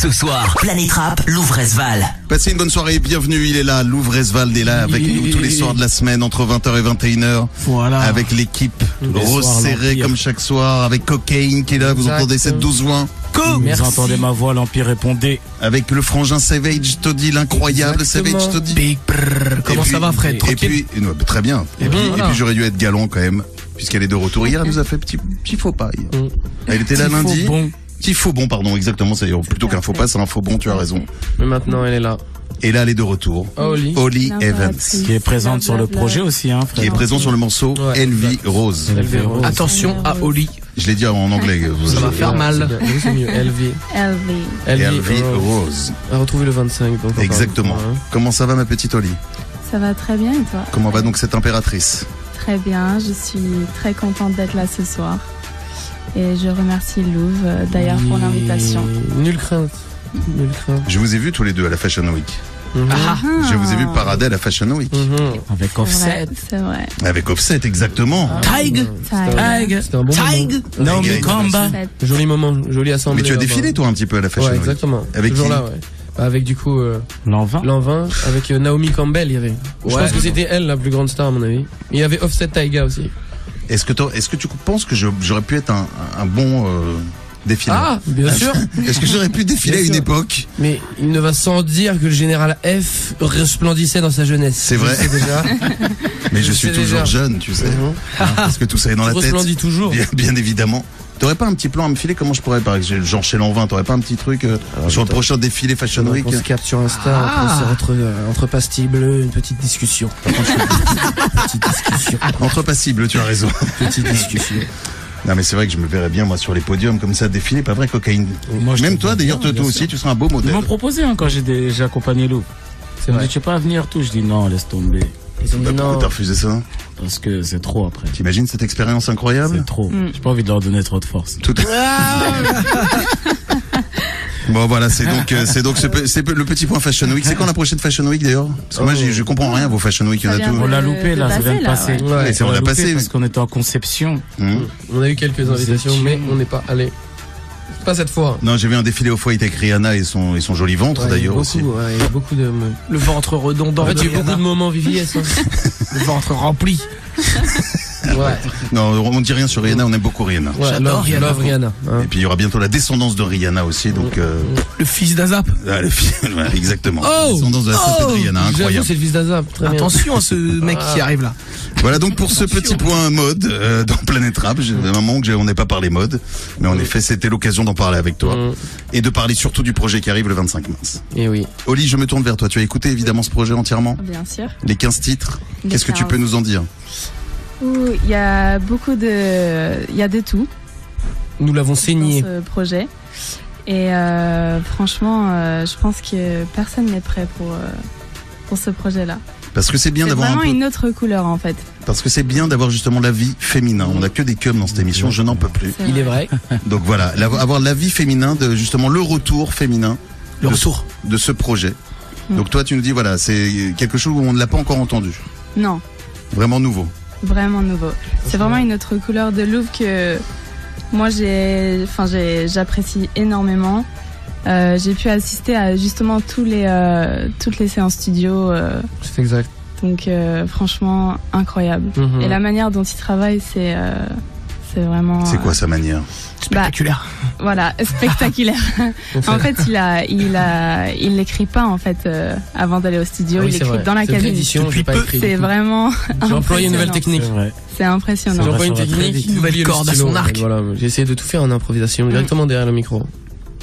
Ce soir, Planète Rap, Louvresval. Passez une bonne soirée, bienvenue, il est là, Louvresval est là avec nous tous les soirs de la semaine entre 20h et 21h. Voilà. Avec l'équipe resserrée comme chaque soir, avec Cocaine qui est là, vous entendez cette douce voix. Vous entendez ma voix, l'Empire répondait. Avec le frangin Savage Toddy, l'incroyable. Savage Toddy. Big brrr. Comment ça va, Fred? Et puis, non, bah, très bien. Et puis, et puis j'aurais dû être galant quand même, puisqu'elle est de retour. Hier, elle nous a fait petit, petit faux pas. hier. Mm. Elle était là lundi. bon. Petit faux bon, pardon, exactement. C'est plutôt qu'un faux pas, c'est un faux bon. Tu as raison. Mais maintenant, elle est là. Et là, elle est de retour. Oli. Holly Evans. Qui est présente sur le projet aussi, hein, qui est présent sur le morceau Ouais, Elvie Rose. Elvie Rose. Attention à Oli. Je l'ai dit en anglais. vous- Ça va faire mal. Mieux. Elvie. Elvie. Elvie. Elvie Rose. À retrouver le 25. donc Exactement. hein. Comment ça va ma petite Holly Ça va très bien et toi? Comment va donc cette impératrice? Très bien, je suis très contente d'être là ce soir. Et je remercie Louvre euh, d'ailleurs pour l'invitation. Nulle crainte. Nulle crainte. Je vous ai vu tous les deux à la Fashion Week. Mhm. Ah, Je vous ai vu parader à la Fashion Week. Mhm. Avec Offset. c'est vrai. Avec Offset, exactement. Tig. Tig. Tig. Naomi Tig. Kamba. Faites- Joli moment, joli assemblée. Mais tu as défilé toi un petit peu à la Fashion Ouais, Week. exactement. Avec Toujours qui là, ouais. Bah, avec du coup euh, L'envin. l'an 20, avec euh, Naomi Campbell, il y avait. Je Ouais. pense que c'était elle la plus grande star à mon avis. Il y avait Offset Taiga aussi. Est-ce que, est-ce que tu penses que j'aurais pu être un, un bon euh, défilé? Ah, bien sûr. Est-ce que j'aurais pu défiler à une époque? Mais il ne va sans dire que le général F resplendissait dans sa jeunesse. C'est vrai. déjà. Mais je Je suis toujours déjà. jeune, tu sais. Mhm. Hein, parce que tout ça est dans la tête. Resplendit toujours. Bien, bien évidemment. T'aurais pas un petit plan à me filer Comment je pourrais, par exemple, genre chez l'envin, t'aurais pas un petit truc euh, sur le prochain défilé Fashion Week On se capte sur Insta, Ah. on se entre, euh, entre pastilles bleues, une petite discussion. petite discussion. Entre passibles, tu as raison. Petite discussion. Non mais c'est vrai que je me verrais bien moi sur les podiums comme ça défiler, pas vrai cocaïne. Moi, je Même toi d'ailleurs, toi, aussi, tu seras un beau Ils modèle. m'ont proposé hein, quand j'ai accompagné Lou. C'est Ils m'ont vrai. dit, tu peux pas venir tout. Je dis non, laisse tomber. Ils ont dit pourquoi t'as refusé ça Parce que c'est trop après. T'imagines cette expérience incroyable C'est trop. Mm. J'ai pas envie de leur donner trop de force. Tout Bon voilà, c'est donc euh, c'est donc ce pe- c'est le petit point Fashion Week. C'est quand la prochaine Fashion Week d'ailleurs? Parce que moi Oh. je comprends rien vos Fashion Week, il y en a tout. On l'a loupé là, ça vient de passer, ouais. C'est- on l'a loupé passé. Parce qu'on était en conception. Hum. On a eu quelques invitations, mais on n'est pas allé. Pas cette fois. Non, j'ai vu un défilé au foie avec Rihanna et son et son joli ventre Ouais, d'ailleurs aussi. ouais, il y a beaucoup de. Le ventre redondant. En fait, il y a eu beaucoup de moments VVS. hein. Le ventre rempli. Ouais. Non, on dit rien sur Rihanna, on aime beaucoup Rihanna. Ouais, J'adore Rihanna. love Rihanna. hein. Et puis il y aura bientôt la descendance de Rihanna aussi, donc euh, Le fils d'Azap. ah, le film, voilà, exactement. Oh la descendance de la Oh de Rihanna, incroyable. c'est le fils d'Azap. Bien. Attention à ce mec qui arrive là. Voilà donc pour ce petit point mode euh, dans Planète Rap. J'ai un moment que j'ai- on n'ait pas parlé mode, mais en effet c'était l'occasion d'en parler avec toi Mm. et de parler surtout du projet qui arrive le 25 mars. Et oui. Oli, je me tourne vers toi. Tu as écouté évidemment ce projet entièrement, Bien sûr. les 15 titres. Qu'est-ce que tu 15. peux nous en dire? Ouh, Il y a beaucoup de, il y a de tout Nous l'avons saigné. ce projet. Et euh, franchement, euh, je pense que personne n'est prêt pour, euh, pour ce projet-là. Parce que c'est bien d'avoir un vraiment peu, une autre couleur en fait. parce que c'est bien d'avoir justement la vie féminin. On n'a que des cums dans cette émission, je n'en peux plus. Il est vrai. Donc voilà, avoir la vie féminin, de justement le retour féminin Le de, retour. de ce projet. Donc toi, tu nous dis voilà, c'est quelque chose où on ne l'a pas encore entendu, Non, vraiment nouveau. vraiment nouveau. C'est vraiment une autre couleur de Louvre que moi j'ai, enfin j'ai, j'apprécie énormément. Euh, j'ai pu assister à justement tous les, euh, toutes les séances studio, euh, C'est exact. donc euh, franchement incroyable. Mhm. Et la manière dont il travaille, c'est, euh, c'est vraiment. C'est quoi sa manière? Spectaculaire. Voilà, spectaculaire. en fait, il a, il a, il l'écrit pas en fait euh, avant d'aller au studio. Ah oui, il l'écrit vrai. dans la cabine. C'est vraiment. J'ai employé une nouvelle technique. C'est impressionnant. J'ai employé une technique. Une Nouvelle corde à son arc. Voilà, j'ai essayé de tout faire en improvisation, directement derrière le micro.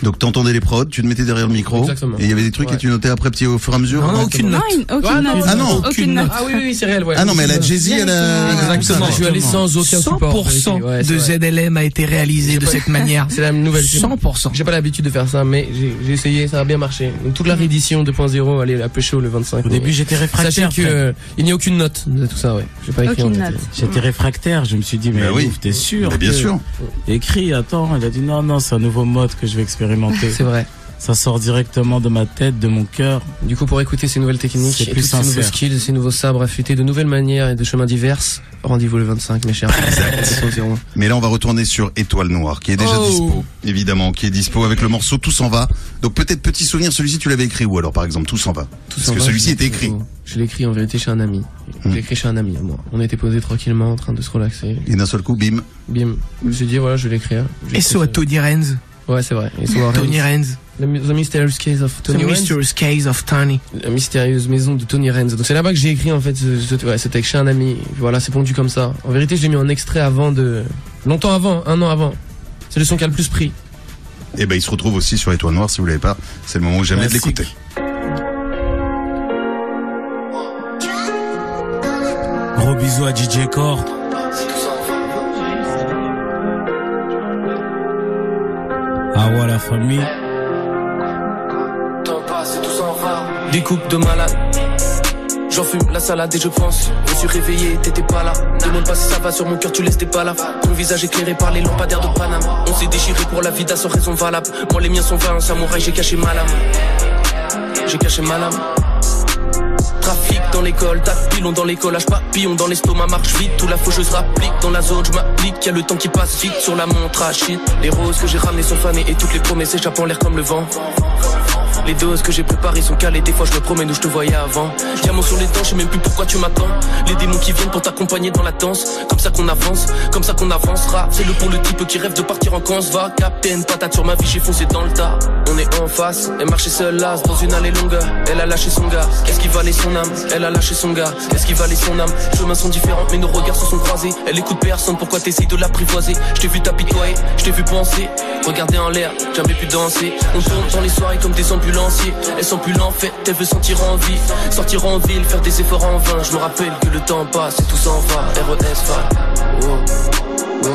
Donc t'entendais les prods, tu te mettais derrière le micro, Exactement. et il y avait des trucs Ouais. que tu notais après petit au fur et à mesure. Non, aucune note. aucune Ah, non, note. Ah non. aucune note. Ah oui, oui, oui, c'est réel, ouais. Ah non, mais elle a Jay-Z, elle a... Exactement. Je suis allé sans aucun support. 100% Ouais, c'est de. ZLM a été réalisé de pas- cette manière. C'est la nouvelle. 100%. J'ai pas l'habitude de faire ça, mais j'ai essayé, ça a bien marché. Donc toute la réédition 2.0, elle est un peu chaud le 25. Au début, j'étais Sachez réfractaire. que Fred. euh, il n'y a aucune note de tout ça, ouais. J'ai pas écrit en Aucune fait. note. J'étais réfractaire. Je me suis dit, mais oui. ouf, t'es sûr Mais bien que- sûr. Écrit, attends. Il a dit, non, non, c'est un nouveau mode que je vais expérimenter. C'est vrai. ça sort directement de ma tête, de mon cœur. Du coup, pour écouter ces nouvelles techniques, et plus tous ces nouveaux skills, ces nouveaux sabres affûtés de nouvelles manières et de chemins divers, rendez-vous le 25, mes chers. Exact. Mais là, on va retourner sur Étoile Noire, qui est déjà Oh. dispo, évidemment, qui est dispo avec le morceau Tout s'en va. Donc peut-être petit souvenir, celui-ci tu l'avais écrit où alors par exemple Tout s'en va? Parce que celui-ci était écrit. Je l'ai écrit en vérité chez un ami. Je Hmm. l'ai écrit chez un ami à moi. On était posé tranquillement en train de se relaxer. Et d'un seul coup, bim. Bim. Je me suis dit, voilà, je vais l'écrire. J'ai SO à Tony Renz. Ouais, c'est vrai. Et so Tony Renz. The Mysterious Case of Tony The Renz. Mysterious Case of Tony. La mystérieuse maison de Tony Renz. Donc c'est là-bas que j'ai écrit en fait. ce- ce- ouais, c'était chez un ami. Voilà, c'est pondu comme ça. En vérité, je l'ai mis en extrait avant de longtemps avant, un an avant. C'est le son qui a le plus pris. Et ben il se retrouve aussi sur Étoile Noire si vous l'avez pas. C'est le moment où jamais de l'écouter. Gros bisous à DJ Core. Ah ouais, la famille. Découpe de malade. J'en fume la salade et je pense. Je me suis réveillé, t'étais pas là. Demande pas si ça va sur mon cœur, tu laisses tes pas là. Ton visage éclairé par les lampadaires de Paname. On s'est déchiré pour la vida sans raison valable. Moi les miens sont vains, samouraï, j'ai caché ma lame. J'ai caché ma lame. Trafic dans l'école, pilons dans les collages, papillons dans l'estomac, marche vite, tout la faucheuse rapplique dans la zone, je m'applique, y a le temps qui passe vite sur la montre à shit. Les roses que j'ai ramenées sont fanées et toutes les promesses échappent en l'air comme le vent. Les doses que j'ai préparées sont calées, des fois je me promène où je te voyais avant. Diamant sur les dents, je sais même plus pourquoi tu m'attends. Les démons qui viennent pour t'accompagner dans la danse. Comme ça qu'on avance, comme ça qu'on avancera. C'est le pour le type qui rêve de partir en camp, va. Captain, patate sur ma vie, j'ai foncé dans le tas. On est en face, elle marchait seule là, dans une allée longue. Elle a lâché son gars, qu'est-ce qui valait son âme? Elle a lâché son gars, qu'est-ce qui valait son âme? Chemins sont différents, mais nos regards se sont croisés. Elle écoute personne, pourquoi t'essayes de l'apprivoiser? Je t'ai vu t'apitoyer, je t'ai vu penser. Regarder en l'air, jamais pu danser. On tourne dans les soirées comme des ambulanciers. Elle sent plus en fait, elle veut sentir en vie. Sortir en ville, faire des efforts en vain. Je me rappelle que le temps passe et tout s'en va. RES va. Oh, oh.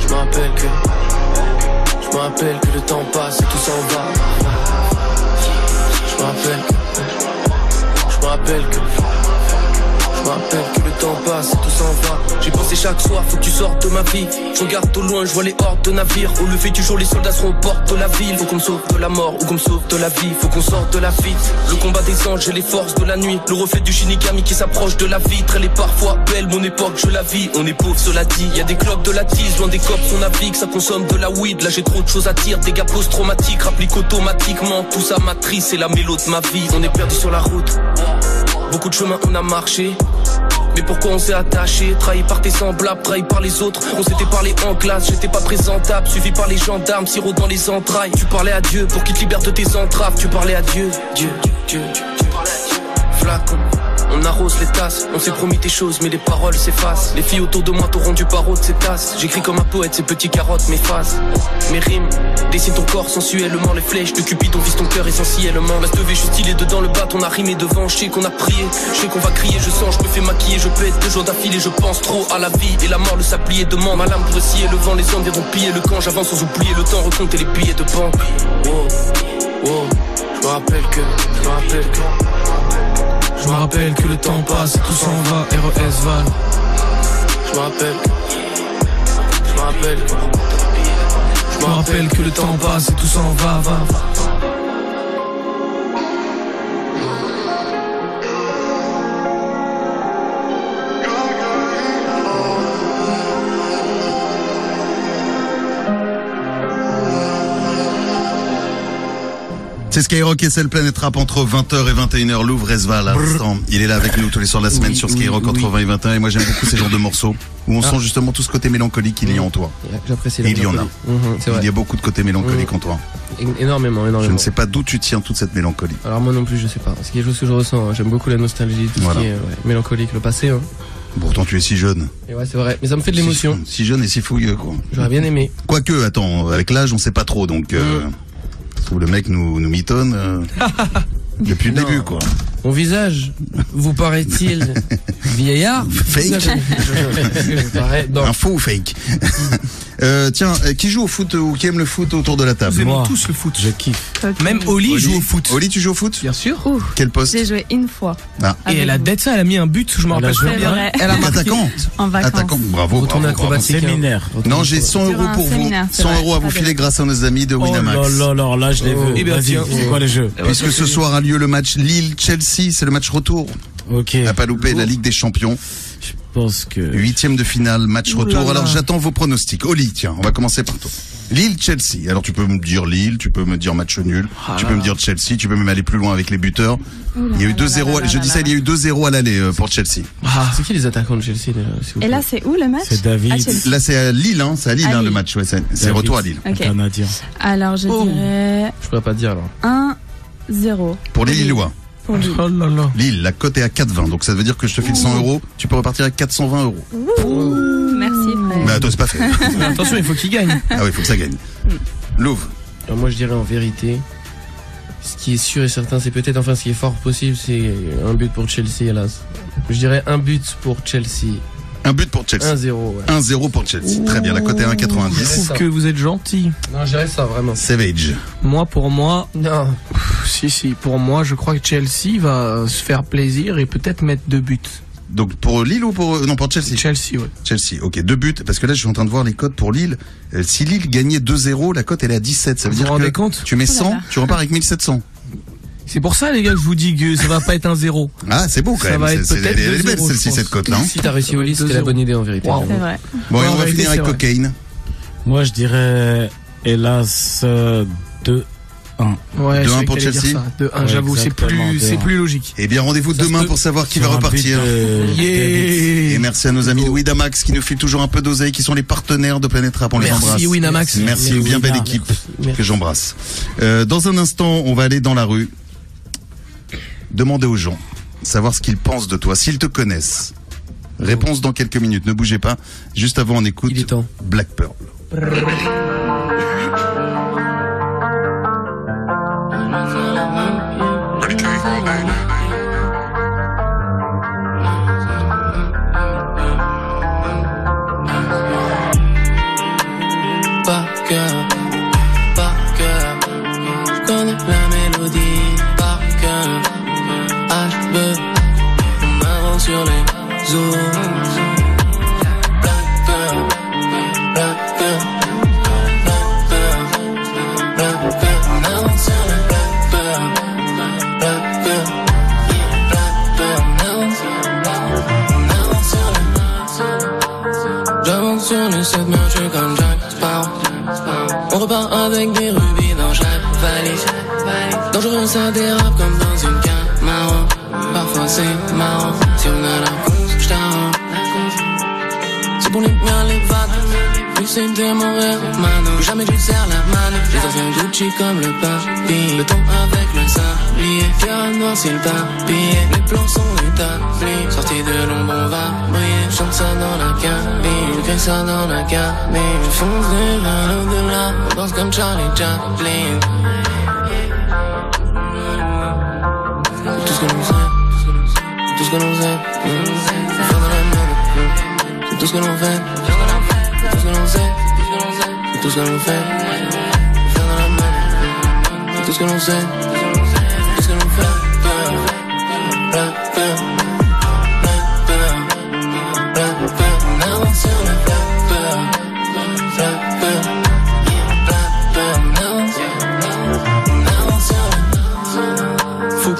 Je me rappelle que. Je me rappelle que le temps passe et tout s'en va. Je me rappelle. Je me rappelle que. Rappelle que le temps passe et tout s'en va. J'ai pensé chaque soir, faut que tu sortes de ma vie. Je regarde au loin, je vois les hordes de navires. Au lever du jour, les soldats seront aux portes de la ville. Faut qu'on me sauve de la mort ou qu'on me de la vie. Faut qu'on sorte de la vie. Le combat des anges et les forces de la nuit. Le reflet du Shinigami qui s'approche de la vitre. Elle est parfois belle, mon époque, je la vis. On est pauvre, cela dit. Y a des clubs de la tise, loin des cops, on navigue. Ça consomme de la weed. Là, j'ai trop de choses à dire. Gars post-traumatiques, rapplique automatiquement. Tout ça matrice, c'est la mélo de ma vie. On est perdu sur la route. Beaucoup de chemins on a marché. Mais pourquoi on s'est attaché? Trahi par tes semblables, trahi par les autres. On s'était parlé en classe, j'étais pas présentable. Suivi par les gendarmes, sirop dans les entrailles. Tu parlais à Dieu pour qu'il te libère de tes entraves. Tu parlais à Dieu, Dieu, Dieu, à Dieu. Flacon on arrose les tasses, on s'est promis des choses mais les paroles s'effacent. Les filles autour de moi t'auront du barreau de ces tasses. J'écris comme un poète, ces petits carottes m'effacent. Mes rimes dessinent ton corps sensuellement. Les flèches de Cupidon visent ton cœur essentiellement. Ma stevée, je suis stylé dedans le bat, on a rimé devant. Je sais qu'on a prié, je sais qu'on va crier Je sens, je me fais maquiller, je pète deux jours d'affilée Je pense trop à la vie et la mort, le sablier demande. Ma lame pour le vent, les hommes viendront piller. Le camp J'avance sans oublier le temps, recompter les billets de banque. Wow, wow, je me rappelle que, je me rappelle que je me rappelle que le temps passe, tout s'en va, RES Val. Je me rappelle. Je me rappelle. Je me rappelle que le temps passe et tout s'en va, va, va. C'est Skyrock et c'est le Planète Rap entre 20h et 21h. Louvre Esval à l'instant. Il est là avec nous tous les soirs de la semaine Oui, sur oui, Skyrock entre oui. 20 et 21. Et moi j'aime beaucoup ces genres de morceaux où on Ah. sent justement tout ce côté mélancolique qu'il y a en toi. J'apprécie il y en a. Mhm, Il y a beaucoup de côté mélancolique en toi. Énormément, énormément. Je ne sais pas d'où tu tiens toute cette mélancolie. Alors moi non plus, je sais pas. C'est quelque chose que je ressens. hein. J'aime beaucoup la nostalgie, tout Voilà. ce qui est ouais, mélancolique, le passé. Hein. Pourtant tu es si jeune. Et ouais, c'est vrai. Mais ça me fait de l'émotion. Si, si jeune et si fouilleux quoi. J'aurais bien aimé. Quoique, attends, avec l'âge on sait pas trop donc... Euh, Mm. Je le mec nous, nous mitonne euh, depuis le Non. début quoi. Mon visage, vous paraît-il vieillard Fake. Je ou fake euh, Tiens, euh, qui joue au foot ou qui aime le foot autour de la Nous table aimons Moi. tous le foot. Je kiffe. Ok. Même Oli Oli joue au foot. Oli, tu joues au foot Bien sûr. Ouh, Quel poste j'ai joué une fois. Ah. Et Avec elle a d'être ça, elle a mis un but, je me Elle a rappelle très bien. vrai. Elle a marqué. Attaquante En vacances. Attaquante, bravo. Retourne bravo, acrobatique. hein. Séminaire. Non, j'ai 100 Sur euros pour vous. séminaire, c'est 100 vrai, euros à vous de- filer grâce à nos amis de Oh Winamax. là là là là, je l'ai Oh. vu. Eh bien, c'est quoi le jeu Puisque ce soir a lieu le match Lille-Chelsea, c'est le match retour. Ok. À pas louper la Ligue des Champions. Je pense que. Huitième de finale, match retour. là. Alors j'attends vos pronostics. Oli, tiens, on va commencer par toi. Lille-Chelsea. Alors tu peux me dire Lille, tu peux me dire match nul, Ah tu peux me dire Chelsea, tu peux même aller plus loin avec les buteurs. Il y a eu 2-0, je dis ça, il y a eu 2-0 à l'aller euh, pour Chelsea. Ah, C'est qui les attaquants de Chelsea Et là, c'est où le match? C'est David. Là c'est à Lille, hein, c'est à Lille À hein, le match, ouais, c'est retour à Lille. Ok. Canadien. Alors, je Oh. dirais Je pourrais pas dire alors. 1-0 Pour les Lillois. Pour Lille. oh là là. Lille, la cote est à 4,20, donc ça veut dire que je te file 100 euros, tu peux repartir avec 420 euros. Merci, frère. Mais attends, c'est pas fait. Mais attention, il faut qu'il gagne. ah oui, faut que ça gagne. Louvre. Alors moi je dirais en vérité, ce qui est sûr et certain, c'est peut-être, enfin ce qui est fort possible, c'est un but pour Chelsea, hélas. Je dirais un but pour Chelsea. Un but pour Chelsea. 1-0, ouais. 1-0 pour Chelsea. Très bien, la cote est à Je 1,90. trouve que vous êtes gentil. Non, je dirais ça vraiment. Savage. Moi, pour moi, Non. pff, si, si, pour moi, je crois que Chelsea va se faire plaisir et peut-être mettre deux buts. Donc pour Lille ou pour... Non, pour Chelsea? Chelsea, ouais. Chelsea, ok, deux buts, parce que là je suis en train de voir les cotes pour Lille. Euh, si Lille gagnait 2-0, la cote elle est à 17, ça veut Vous vous dire rendez que compte? tu mets Oh là 100, là. tu repars avec 1700. C'est pour ça, les gars, que je vous dis que ça va pas être un zéro. Ah, c'est beau quand Ça même, va c'est, être c'est- peut-être elle est belle 2-0, celle-ci, cette cote-là. hein. Si t'as réussi au lit, c'était la bonne idée en vérité. Wow. C'est vrai. Bon, et on va finir avec vrai. Cocaine. Moi, je dirais, hélas, euh, 2 Ouais, De je un savais pour Chelsea ça. De 1, Ouais, j'avoue, c'est plus, c'est plus logique. Eh bien, rendez-vous demain pour savoir qui va repartir. de- Et merci à nos amis de Winamax qui nous filent toujours un peu d'oseille, qui sont les partenaires de Planète Rap. On les embrasse. Merci Winamax. Merci, une bien belle équipe Merci. que j'embrasse. Euh, dans un instant, on va aller dans la rue, demander aux gens, savoir ce qu'ils pensent de toi, s'ils te connaissent. Réponse dans quelques minutes, ne bougez pas. Juste avant, on écoute Il est temps. Black Pearl.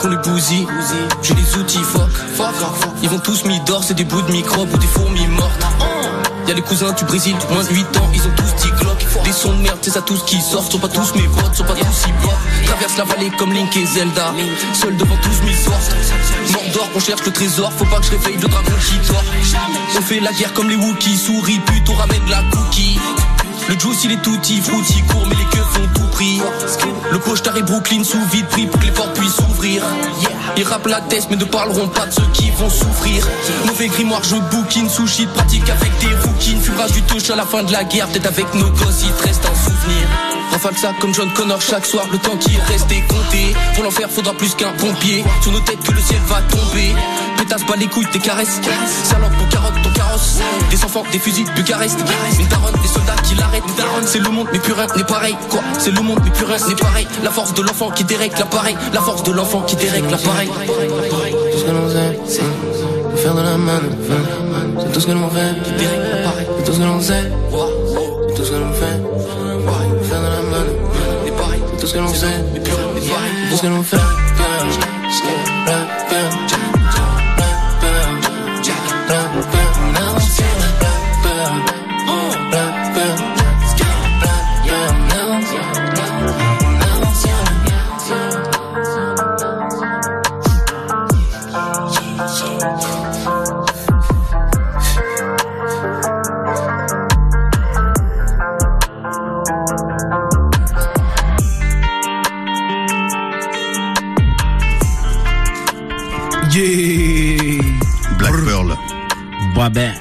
Les bousille. J'ai les outils, fuck. Ils vont tous mis d'or, c'est des bouts de microbes ou des fourmis mortes. Y'a les cousins du Brésil, moins de 8 ans, ils ont tous 10 Glock. Des sons de merde, c'est ça tous qui sortent, sont pas tous mes potes, sont pas tous si bas. Traverse la vallée comme Link et Zelda, seul devant tous mes sorts. Mordor, on cherche le trésor, faut pas que je réveille le dragon qui dort. On fait la guerre comme les Wookiees, souris, pute, on ramène la cookie. Le juice il est tutti frutti court mais les queues font tout prix. Le clochard et Brooklyn sous vide pris pour que les portes puissent s'ouvrir. Ils rappent la tête mais ne parleront pas de ceux qui vont souffrir. Mauvais grimoire je bouquine sushi pratique avec des rookies Fumera du touche à la fin de la guerre Peut-être avec nos gosses il te reste un souvenir falsa comme John Connor chaque soir. Le temps qui est resté compté. Pour l'enfer, faudra plus qu'un pompier. Sous nos têtes que le ciel va tomber. Pétasse pas les couilles, tes caresses. Salope pour carotte, ton carrosse. Des enfants, des fusils, Bucarest. Une daronne, des soldats qui l'arrêtent. C'est le monde, mais plus rien n'est pareil. Quoi? C'est le monde, mais plus rien n'est pareil. La force de l'enfant qui dérègle l'appareil. La force de l'enfant qui dérègle l'appareil. Tout ce que l'on sait, c'est faire de la main. C'est tout ce que l'on fait qui dérègle l'appareil. C'est tout ce que l'on sait. C'est tout ce que l'on fait. Ce que l'on sait. C'est tout ce que l'on fait. Yeah. Black Pearl. Bah ben.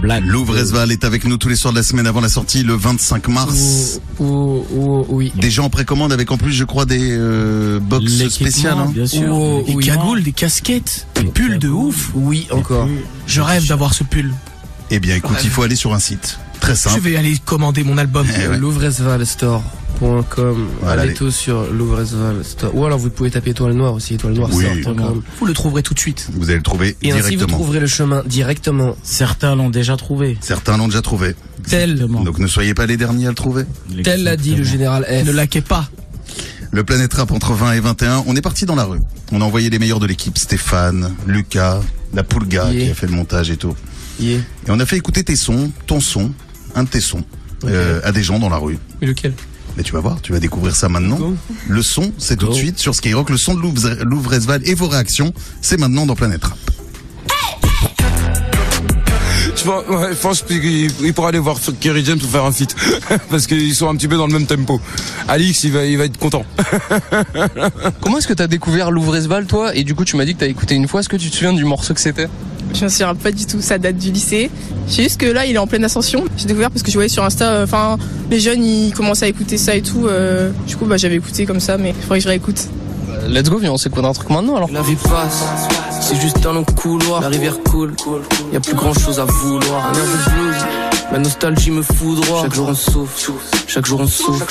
Black. Louvre Esval est avec nous tous les soirs de la semaine avant la sortie, le 25 mars. Ou, ou, ou- oui. Déjà en précommande avec en plus, je crois, des euh, box spéciales. hein. Bien sûr. Ou- Des oui. cagoules, des casquettes, des pulls de ouf. Oui, encore. Je rêve d'avoir ce pull. Eh bien, écoute, il faut aller sur un site très Je simple. vais aller commander mon album. Eh ouais. Voilà, Allez tous sur. Ou alors vous pouvez taper étoile noire aussi, étoile noire Oui. Vous le trouverez tout de suite. Vous allez le trouver Et ainsi vous directement. trouverez le chemin directement. Certains l'ont déjà trouvé. Certains l'ont déjà trouvé. Tel. Donc ne soyez pas les derniers à le trouver. Tel l'a dit le général F. ne laquez pas. Le Planète Rap entre 20 et 21, on est parti dans la rue. On a envoyé les meilleurs de l'équipe, Stéphane, Lucas, la Poulga Yeah. qui a fait le montage et tout. Yeah. Et on a fait écouter tes sons, ton son, un de tes sons, euh, à des gens dans la rue. Mais lequel? Mais tu vas voir, tu vas découvrir ça maintenant. Go. Le son, c'est tout de suite sur Skyrock. Le son de Louvre- et vos réactions, c'est maintenant dans Planète Rap. Je pense, ouais, je pense qu'il il pourra aller voir Kerry James pour faire un feat. Parce qu'ils sont un petit peu dans le même tempo. Alix, il va, il va être content. Comment est-ce que t'as découvert Louvresval toi? Et du coup tu m'as dit que t'as écouté une fois, est-ce que tu te souviens du morceau que c'était? Je me souviens pas du tout, ça date du lycée. C'est juste que là, il est en pleine ascension. J'ai découvert parce que je voyais sur Insta, euh, enfin, les jeunes, ils commençaient à écouter ça et tout. euh, du coup, bah, j'avais écouté comme ça, mais il faudrait que je réécoute. Let's go, viens on s'écoute un truc maintenant alors. La vie passe, c'est juste un long couloir. La rivière coule, y a plus grand chose à vouloir. Un air de blues, la nostalgie me foudroie. Chaque jour on souffle, chaque jour on souffle.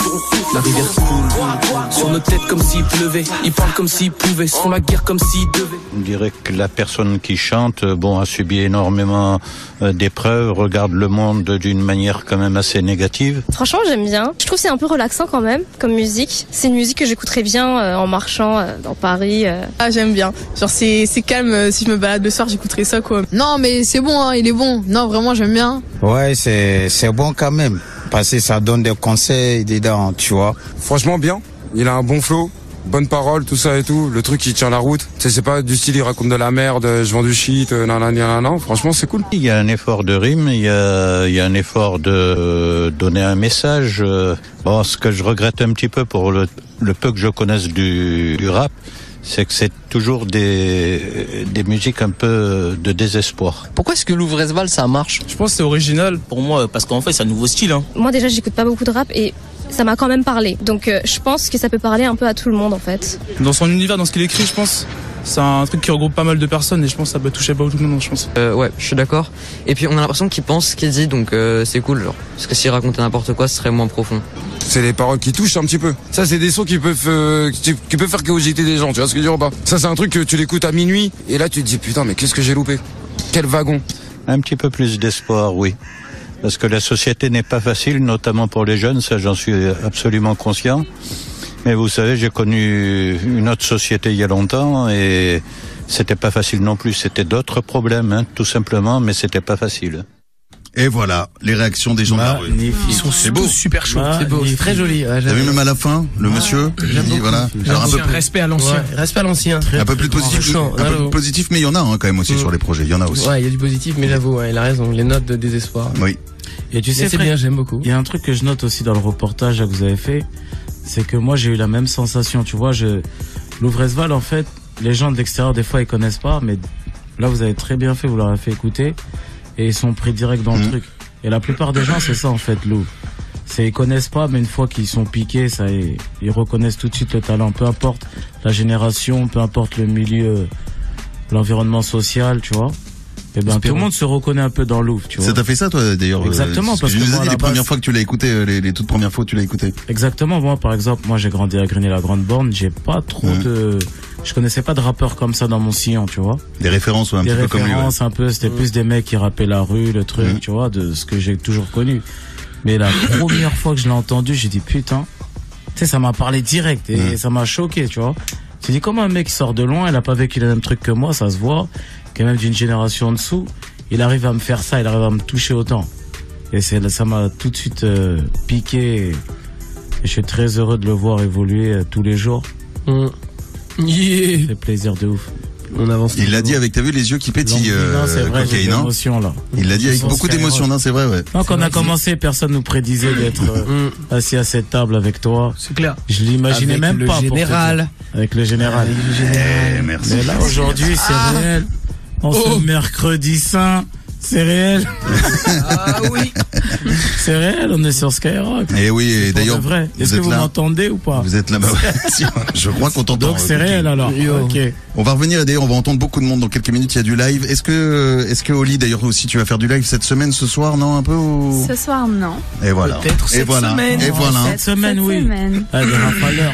La rivière coule, sur nos têtes comme s'il pleuvait. Ils parlent comme s'ils pouvaient, se font la guerre comme s'ils devaient. On dirait que la personne qui chante, bon, a subi énormément euh, d'épreuves, regarde le monde d'une manière quand même assez négative. Franchement, j'aime bien. Je trouve que c'est un peu relaxant quand même comme musique. C'est une musique que j'écouterais bien euh, en marchant euh, dans Paris. Ah, j'aime bien. Genre, c'est c'est calme. Si je me balade le soir, j'écouterais ça, quoi. Non, mais c'est bon, hein, il est bon. Non, vraiment, j'aime bien. Ouais, c'est c'est bon quand même parce que ça donne des conseils dedans, tu vois. Franchement, bien. Il a un bon flow. Bonne parole, tout ça et tout. Le truc, il tient la route. Tu sais, c'est pas du style, il raconte de la merde, je vends du shit, euh, nan, nan, nan, nan, nan. Franchement, c'est cool. Il y a un effort de rime, il y a, il y a un effort de euh, donner un message. euh. Bon, ce que je regrette un petit peu pour le, le peu que je connaisse du, du rap, c'est que c'est toujours des, des musiques un peu de désespoir. Pourquoi est-ce que Louvresval ça marche? Je pense que c'est original pour moi parce qu'en fait c'est un nouveau style. Hein. Moi déjà, j'écoute pas beaucoup de rap et ça m'a quand même parlé. Donc euh, je pense que ça peut parler un peu à tout le monde en fait. Dans son univers, dans ce qu'il écrit, je pense, c'est un truc qui regroupe pas mal de personnes et je pense que ça peut toucher pas tout le monde, je pense. euh, Ouais, je suis d'accord. Et puis on a l'impression qu'il pense ce qu'il dit, donc euh, c'est cool. Genre. Parce que s'il racontait n'importe quoi, ce serait moins profond. C'est les paroles qui touchent un petit peu. Ça, c'est des sons qui peuvent, euh, qui, qui peuvent faire cogiter des gens. Tu vois ce que je veux dire ou pas? Ça, c'est un truc que tu l'écoutes à minuit et là, tu te dis putain, mais qu'est-ce que j'ai loupé? Quel wagon? Un petit peu plus d'espoir, oui. Parce que la société n'est pas facile, notamment pour les jeunes, ça j'en suis absolument conscient. Mais vous savez, j'ai connu une autre société il y a longtemps et c'était pas facile non plus. C'était d'autres problèmes, hein, tout simplement, mais c'était pas facile. Et voilà, les réactions des gens rue. Ils sont C'est beau. super chauds. C'est beau, c'est très joli. Ouais, T'as vu même à la fin, le monsieur, voilà, genre un peu, Ancien, respect à l'ancien. Ouais, respect à l'ancien. un peu plus positif, un peu plus positif, mais il y en a hein, quand même aussi Mm. sur les projets, il y en a aussi. Ouais, il y a du positif, mais j'avoue, ouais, il a raison. Les notes de désespoir. Oui. Et tu sais, c'est bien, j'aime beaucoup. Il y a un truc que je note aussi dans le reportage que vous avez fait, c'est que moi j'ai eu la même sensation. Tu vois, je Louvresval en fait, les gens de l'extérieur des fois ils connaissent pas, mais là vous avez très bien fait, vous leur avez fait écouter et ils sont pris direct dans le Mhm. truc. Et la plupart des gens c'est ça en fait, Lou. c'est ils connaissent pas, mais une fois qu'ils sont piqués, ça, ils, ils reconnaissent tout de suite le talent. Peu importe la génération, peu importe le milieu, l'environnement social, tu vois. Et ben tout le monde se reconnaît un peu dans Louvre, tu vois. Ça t'a fait ça, toi, d'ailleurs euh, Exactement, ce parce que nous as moi, dit les premières fois que tu l'as écouté, euh, les, les toutes premières fois que tu l'as écouté. Exactement. Moi, par exemple, moi, j'ai grandi à Grigny la Grande Borne. J'ai pas trop Mmh. de, je connaissais pas de rappeurs comme ça dans mon sillon, tu vois. Des références, ouais, un des petit peu comme lui. ouais. Références un peu, c'était plus des mecs qui rappaient la rue, le truc, tu vois, de ce que j'ai toujours connu. Mais la première fois que je l'ai entendu, j'ai dit putain, tu sais, ça m'a parlé direct et ça m'a choqué, tu vois. J'ai dit comment un mec qui sort de loin, il a pas vécu le même truc que moi, ça se voit, quand même d'une génération en dessous, il arrive à me faire ça, il arrive à me toucher autant. Et c'est ça m'a tout de suite euh, piqué. Et je suis très heureux de le voir évoluer euh, tous les jours. Yeah. Ça fait plaisir de ouf. On avance. Il l'a dit avec, t'as vu, les yeux qui pétillent, Non, euh, c'est vrai, cocaïne, hein l'émotion, là. Il l'a dit avec beaucoup d'émotion, non, c'est vrai, ouais. Non, quand on a commencé, personne nous prédisait d'être euh, assis à cette table avec toi. C'est clair. Je l'imaginais Avec même le pas. pour te général. Avec le général. Eh, merci. Mais là, aujourd'hui, c'est Ah. réel. En Oh. ce mercredi saint, c'est réel. Ah oui. c'est réel, on est sur Skyrock. Et oui, et d'ailleurs, de vrai. vous Est-ce que vous m'entendez ou pas Vous êtes là-bas. Si, Je crois qu'on t'entend. Donc c'est euh, réel alors. Yo. Ok. On va revenir et d'ailleurs on va entendre beaucoup de monde dans quelques minutes. Il y a du live. Est-ce que est-ce que Oli d'ailleurs aussi tu vas faire du live cette semaine ce soir non un peu ou... Ce soir, non. Et voilà. Peut-être Et cette voilà. semaine. Et voilà. Cette semaine, Cette oui. semaine. Ah, des rafaleurs.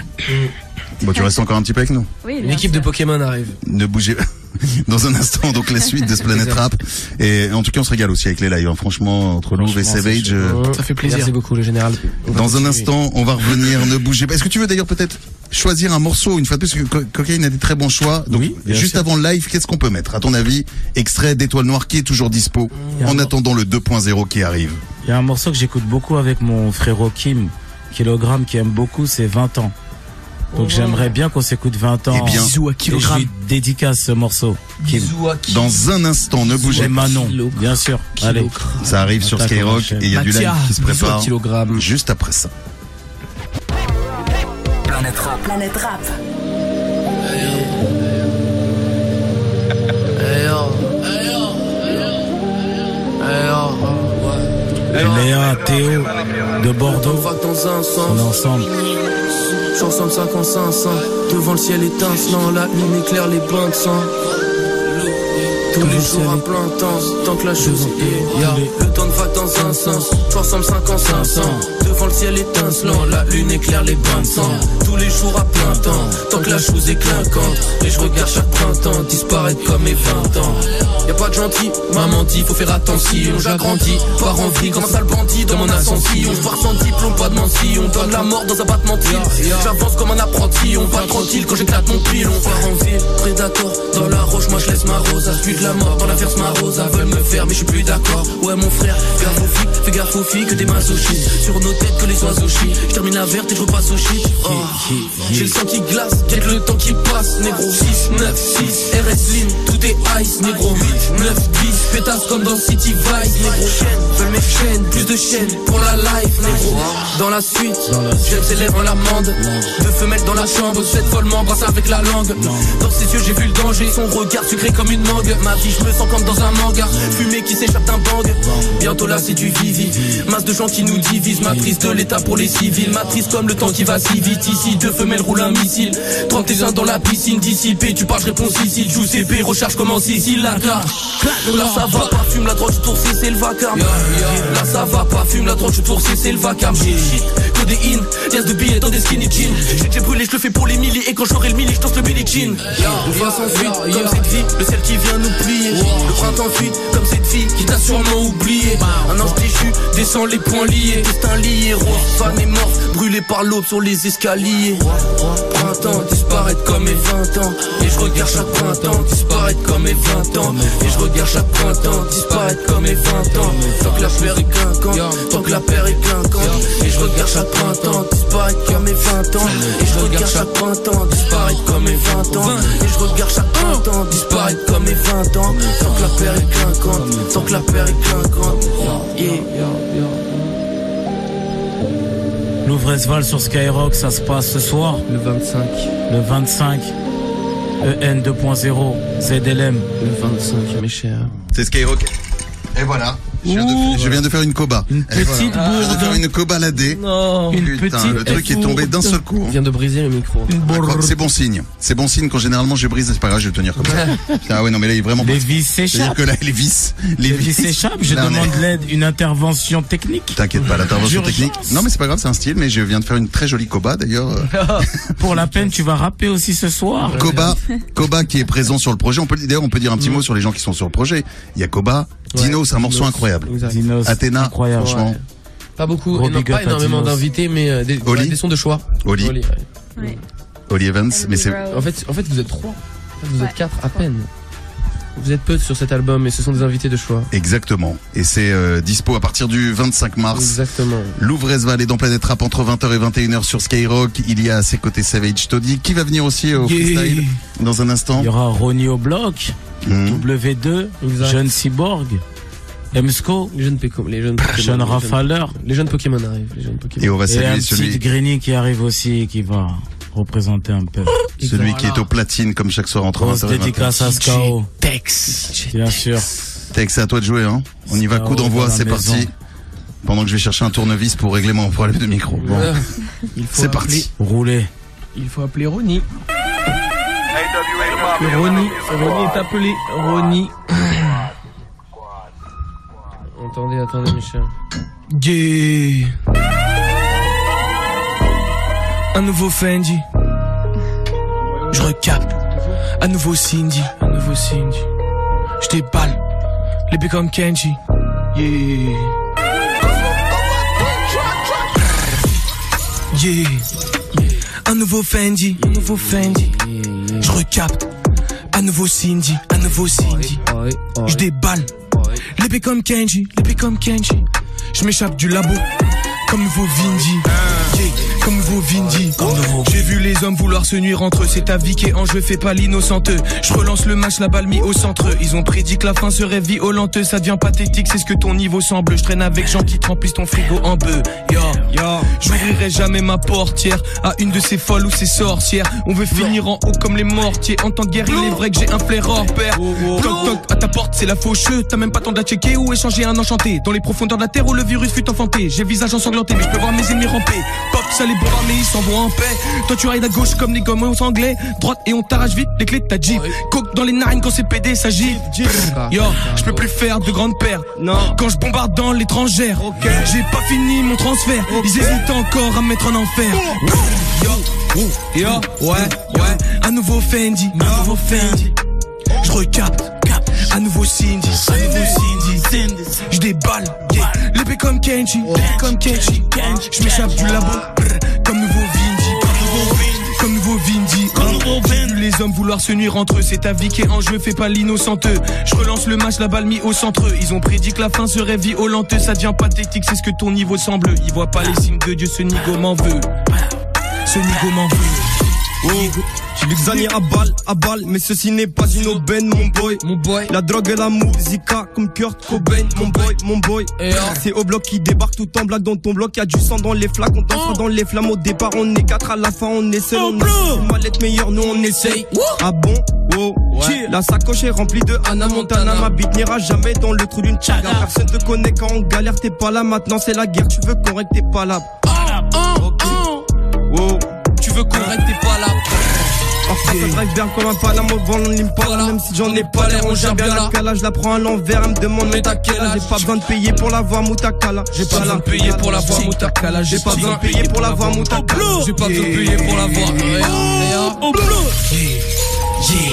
Bon tu restes encore un petit peu avec nous. Oui, Une équipe de Pokémon arrive. Ne bougez dans un instant donc la suite de ce Planet Rap et en tout cas on se régale aussi avec les lives. hein. Franchement entre Louvre et Savage. euh, Ça fait plaisir. Merci beaucoup, le général. On va Dans un continuer. instant, on va revenir. Ne bougez pas. Est-ce que tu veux d'ailleurs peut-être choisir un morceau une fois de plus? Parce que Co- Cocaine a des très bons choix. Donc Oui, bien juste sûr. avant le live, qu'est-ce qu'on peut mettre? À ton avis, extrait d'Étoile Noire qui est toujours dispo Il y a en un- attendant le 2.0 qui arrive. Il y a un morceau que j'écoute beaucoup avec mon frérot Kim, Kilogramme, qui aime beaucoup, c'est 20 ans. Donc j'aimerais bien qu'on s'écoute 20 ans. Eh bien, Bisous à Et je lui dédicace ce morceau. Kim. Bisous à qui Dans un instant, ne bougez Et pas. Manon, bien sûr. Allez. Ça arrive sur Skyrock et il y a du live qui se prépare kilogramme. juste après ça. Planète Rap. Planète Rap. Léa, Théo, de Bordeaux, va dans un on est ensemble. Chanson de 55 cents. Devant le ciel étincelant, la lune éclaire les bains de sang. Tous les jours à plein temps, tant que la chose est. Le temps ne va dans un sens, 65 ans 500. Devant le ciel étincelant, la lune éclaire les bains de sang. Tous les jours à plein temps, tant que la chose est clinquante. Et je regarde chaque printemps disparaître comme mes 20 ans. Y'a pas de gentil, maman dit faut faire attention. J'agrandis, par envie, comme un sale bandit dans mon ascension. Je pars sans diplôme, pas de mentie. On donne la mort dans un battement de cils. J'avance comme un apprenti, on va tranquille quand j'éclate mon pile. On part en ville, prédator, dans la roche, moi je laisse ma rose. À de la mort, dans l'affaire ma rosa veulent me faire, mais je suis plus d'accord. Ouais, mon frère, fais gaffe aux filles, fais gaffe aux filles que des masochistes. Sur nos têtes que les oiseaux chient. Je termine la verte et je repasse au shit. Oh. J'ai le sang qui glace, quelques le temps qui passe, négro. 6, 9, 6, RS Lean, tout est ice, négro. 8, 9, 10, pétasse comme dans City Vice, négro. Veulent mes chaînes, plus de chaînes pour la life, négro. Dans la suite, j'aime ses lèvres en l'amande. Deux femelles dans la chambre, cette folle m'embrasse avec la langue. Dans ses yeux, j'ai vu le danger, son regard sucré comme une mangue. Ma vie, je me sens comme dans un manga. Fumée qui s'échappe d'un bang. Bientôt là, c'est du vivi. Masse de gens qui nous divisent. Matrice de l'état pour les civils. Matrice comme le temps qui va si vite ici. Deux femelles roulent un missile. 31 dans la piscine dissipée. Tu parles, je réponds ici. Joue CP, recharge comme en Sicile. Là, ça va pas. Fume la drogue, je tourne, c'est le vacarme. Là, ça va pas. Fume la drogue, je tourne, c'est le vacarme. Que des in. Liasses de billets dans des skinny jeans. J'ai déjà brûlé, je le fais pour les milliers. Et quand j'aurai le millier, je danse le Billie Jean. On va sans fuite, comme cette vie. Le ciel qui vient nous plier. Le printemps fuite, comme cette fille qui t'a sûrement oublié. Un ange déchu, descend les poings liés. Destin lié, roi, femme est morte. Brûlée par l'aube sur les escaliers. Printemps, disparaître comme mes 20 ans. Et je regarde chaque printemps, disparaître comme mes 20 ans. Et je regarde chaque printemps, disparaître comme mes 20 ans. Tant que la paire est clinquante, tant que la paire est clinquante. Et je regarde chaque printemps, disparaître comme mes 20 ans. Et je regarde chaque printemps, disparaître comme mes 20 ans. Et je regarde chaque printemps, disparaître comme mes 20 ans. Tant que la paire est clinquante, tant que la paire est clinquante. Yeah. Louvresval sur Skyrock, ça se passe ce soir. Le 25. Le 25. EN 2.0, ZLM. Le 25, mes chers. C'est Skyrock. Et voilà. Je viens, de, je viens de faire une coba. Une petite Je viens de faire bourde. une coba ladée. Non. Une Putain, petite le truc est tombé d'un seul coup. Il vient de briser le micro. D'accord, C'est bon signe. C'est bon signe quand généralement je brise, c'est pas grave, je vais tenir comme ça. ah ouais, non, mais là, il est vraiment Les vis C'est-à-dire s'échappent. que là, les vis, les Les vis s'échappent. Je Là, est- demande l'aide, une intervention technique. T'inquiète pas, l'intervention technique. Non, mais c'est pas grave, c'est un style, mais je viens de faire une très jolie coba d'ailleurs. euh, Pour la peine, tu vas rapper aussi ce soir. Koba, Koba qui est présent sur le projet. On peut d'ailleurs on peut dire un petit mot sur les gens qui sont sur le projet. Il y a Koba, Dino, c'est un morceau incroyable. Athéna, incroyable. franchement. Pas beaucoup, non, pas énormément d'invités, mais euh, des, Oli. ouais, des sons de choix. Oli, Oli. Oli Evans, mais c'est En fait, en fait, vous êtes trois. En fait, vous Ouais, êtes quatre à peine. Vous êtes peu sur cet album, et ce sont des invités de choix. exactement. Et c'est euh, dispo à partir du 25 mars. Exactement. Louvresval est dans Planète Rap entre 20h et 21h sur Skyrock. Il y a à ses côtés Savage Toddy qui va venir aussi au Yeah. freestyle dans un instant? Il y aura Ronnie au bloc, Mhm. W2, Exact. Jeune Cyborg, Emsco, Les jeunes, Péco- les jeunes Pokémon. Sean les jeunes- Rafaler Les jeunes Pokémon arrivent. Les jeunes Pokémon. Et on va et un saluer petit celui, Greeny qui arrive aussi et qui va représenter un peu. celui qui est au platine comme chaque soir entre Grosse 20h et 21h. dédicace à Skao, Tex. bien sûr. Tex, c'est à toi de jouer, hein. On y va coup d'envoi, c'est parti. Pendant que je vais chercher un tournevis pour régler mon problème de micro. Bon, c'est parti. Roulez. Il faut appeler Ronnie. Ronnie, Ronnie est appelé. Ronnie. Attendez, attendez, Michel. Yeah. Un nouveau Fendi. Je recapte. Un nouveau Cindy. Un nouveau Cindy. Je déballe. Les B comme Kenji. Yeah. Yeah. Un nouveau Fendi. Un nouveau Fendi. Je recapte. Un nouveau Cindy. Un nouveau Cindy. Je déballe. L'épée comme Kenji, l'épée comme Kenji. Je m'échappe du labo. Comme nouveau Vindy. Comme nouveau Vindy. J'ai vu les hommes vouloir se nuire entre eux. C'est ta vie qui est en jeu, fais pas l'innocenteux. Je relance le match, la balle mis au centre. Ils ont prédit que la fin serait violente. Ça devient pathétique, c'est ce que ton niveau semble. Je traîne avec gens qui te remplissent ton frigo en bœuf. Yo, yo. J'ouvrirai jamais ma portière à une de ces folles ou ces sorcières. On veut finir en haut comme les mortiers. En tant que guerre, il est vrai que j'ai un flair hors pair. Toc toc, à ta porte, c'est la faucheuse. T'as même pas temps de la checker ou échanger un enchanté. Dans les profondeurs de la terre où le virus fut enfanté. J'ai visage ensanglanté, mais je peux voir mes ennemis ramper. Pop, ça les bourra, mais ils s'en vont en paix. Toi, tu rides à gauche comme les gommes anglais. Droite et on t'arrache vite les clés de ta Jeep. Coke dans les narines quand c'est pédé, ça gifle. Yo, je peux plus faire de grandes pertes. Non. Quand je bombarde dans l'étrangère. J'ai pas fini mon transfert. Ils hésitent encore à me mettre en enfer. Yo, yo, ouais, ouais. Un nouveau Fendi, un nouveau Fendi. Je recapte, un nouveau Cindy, un nouveau Cindy. Je déballe, yeah. l'épée comme Kenji, l'épée comme Kenji. Je m'échappe du labo, comme nouveau Vindy, comme nouveau Vindy. J'ai vu les hommes vouloir se nuire entre eux, c'est ta vie qui est en jeu, fais pas l'innocenteux. Je relance le match, la balle mis au centre. Ils ont prédit que la fin serait violente, ça devient pathétique, c'est ce que ton niveau semble. Ils voient pas les signes de Dieu, ce nigo m'en veut. Ce nigo m'en veut. Oh, j'ai vu Xani à balle, à balle, mais ceci n'est pas une aubaine, mon boy. Mon boy. La drogue et la musica comme Kurt Cobain, mon boy, mon boy. C'est au bloc qui débarque tout en blague dans ton bloc, y a du sang dans les flaques, on danse dans les flammes au départ, on est quatre à la fin, on est seul, on est mal être meilleur, nous on essaye. Ah bon? Oh, La sacoche est remplie de Anna Montana, ma bite n'ira jamais dans le trou d'une chaga. Personne te connaît quand on galère, t'es pas là, maintenant c'est la guerre, tu veux qu'on règle, t'es pas là. Ok. Oh. Tu veux qu'on règle, t'es pas là. En France, ça drive bien comme un vent, on l'impala. Même si j'en ai pas l'air, on gère bien la cala. Je la prends à l'envers, elle me demande mais t'as quel âge J'ai pas besoin de payer pour la voir Moutakala. J'ai pas besoin de payer pour la voir Moutakala. J'ai pas besoin de payer pour la voir Moutakala. J'ai pas besoin de payer pour la voir. Au Yeah,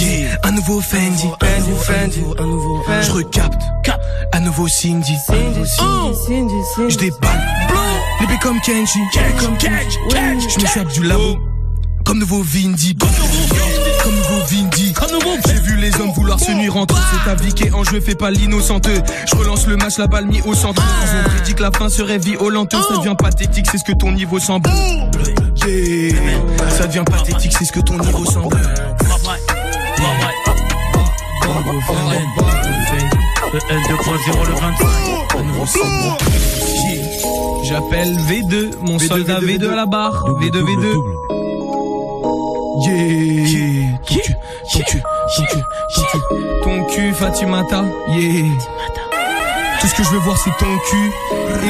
yeah. Un nouveau Fendi, un nouveau Fendi, un nouveau Fendi. Je recapte, un nouveau Cindy, Je déballe, l'épée comme Kenji, comme Kenji. Je m'échappe du labo, comme nouveau Vindy, comme nouveau Vindy. J'ai vu les hommes vouloir se nuire entre eux. C'est est en jeu, fais pas l'innocenteux. Je relance le match, la balle mis au centre. Ils ont prédit que la fin serait violente. Ça devient pathétique, c'est ce que ton niveau semble. Yeah. Ça devient pathétique, c'est ce que ton niveau semble. Le L2.0 le 25. J'appelle V2, mon V2, soldat V2, V2 à la barre. V2, V2. Yeah. Ton cul, ton cul, ton cul, ton cul. Ton cul, Fatimata. Yeah. Tout ce que je veux voir c'est ton cul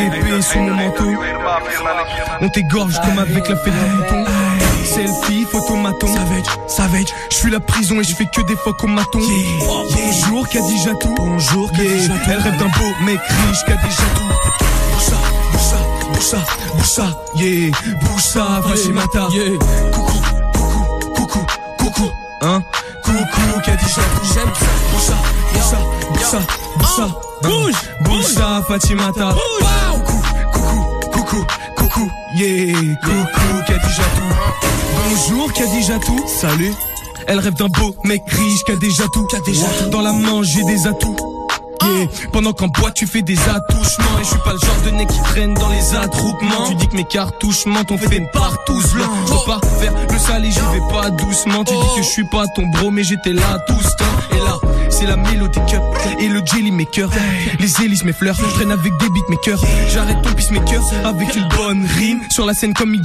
Épée sous mon manteau On t'égorge comme avec la fête du mouton Selfie, photomaton Savage, savage. Je suis la prison et je fais que des phoques au maton. Bonjour Khadija tout Bonjour tout Elle rêve d'un beau mec riche Khadija tout Boussa, boussa, boussa, boussa. Yeah, boussa, Fashimata Yeah, coucou, coucou, coucou, coucou. Hein? Coucou Khadija tout J'aime ça. Boussa, boussa, boussa, boussa. Bouge, boussa, Fatimata. Coucou, coucou, coucou, coucou Yeah, coucou Khadija tout Bonjour Khadija tout Salut. Elle rêve d'un beau mec riche qui a déjà tout Dans la main j'ai des atouts. Yeah. Pendant qu'en boîte tu fais des attouchements. Et je suis pas le genre de nez qui traîne dans les attroupements. Tu dis que mes cartouches mentent, on fait une partouze blanc Je veux pas faire le sale et j'y vais pas doucement. Tu dis que je suis pas ton bro mais j'étais là tout ce temps. Et là la mélodie cup et le jelly maker. Les hélices mes fleurs, je traîne avec des beatmakers J'arrête ton peacemaker avec une bonne rime. Sur la scène comme Mick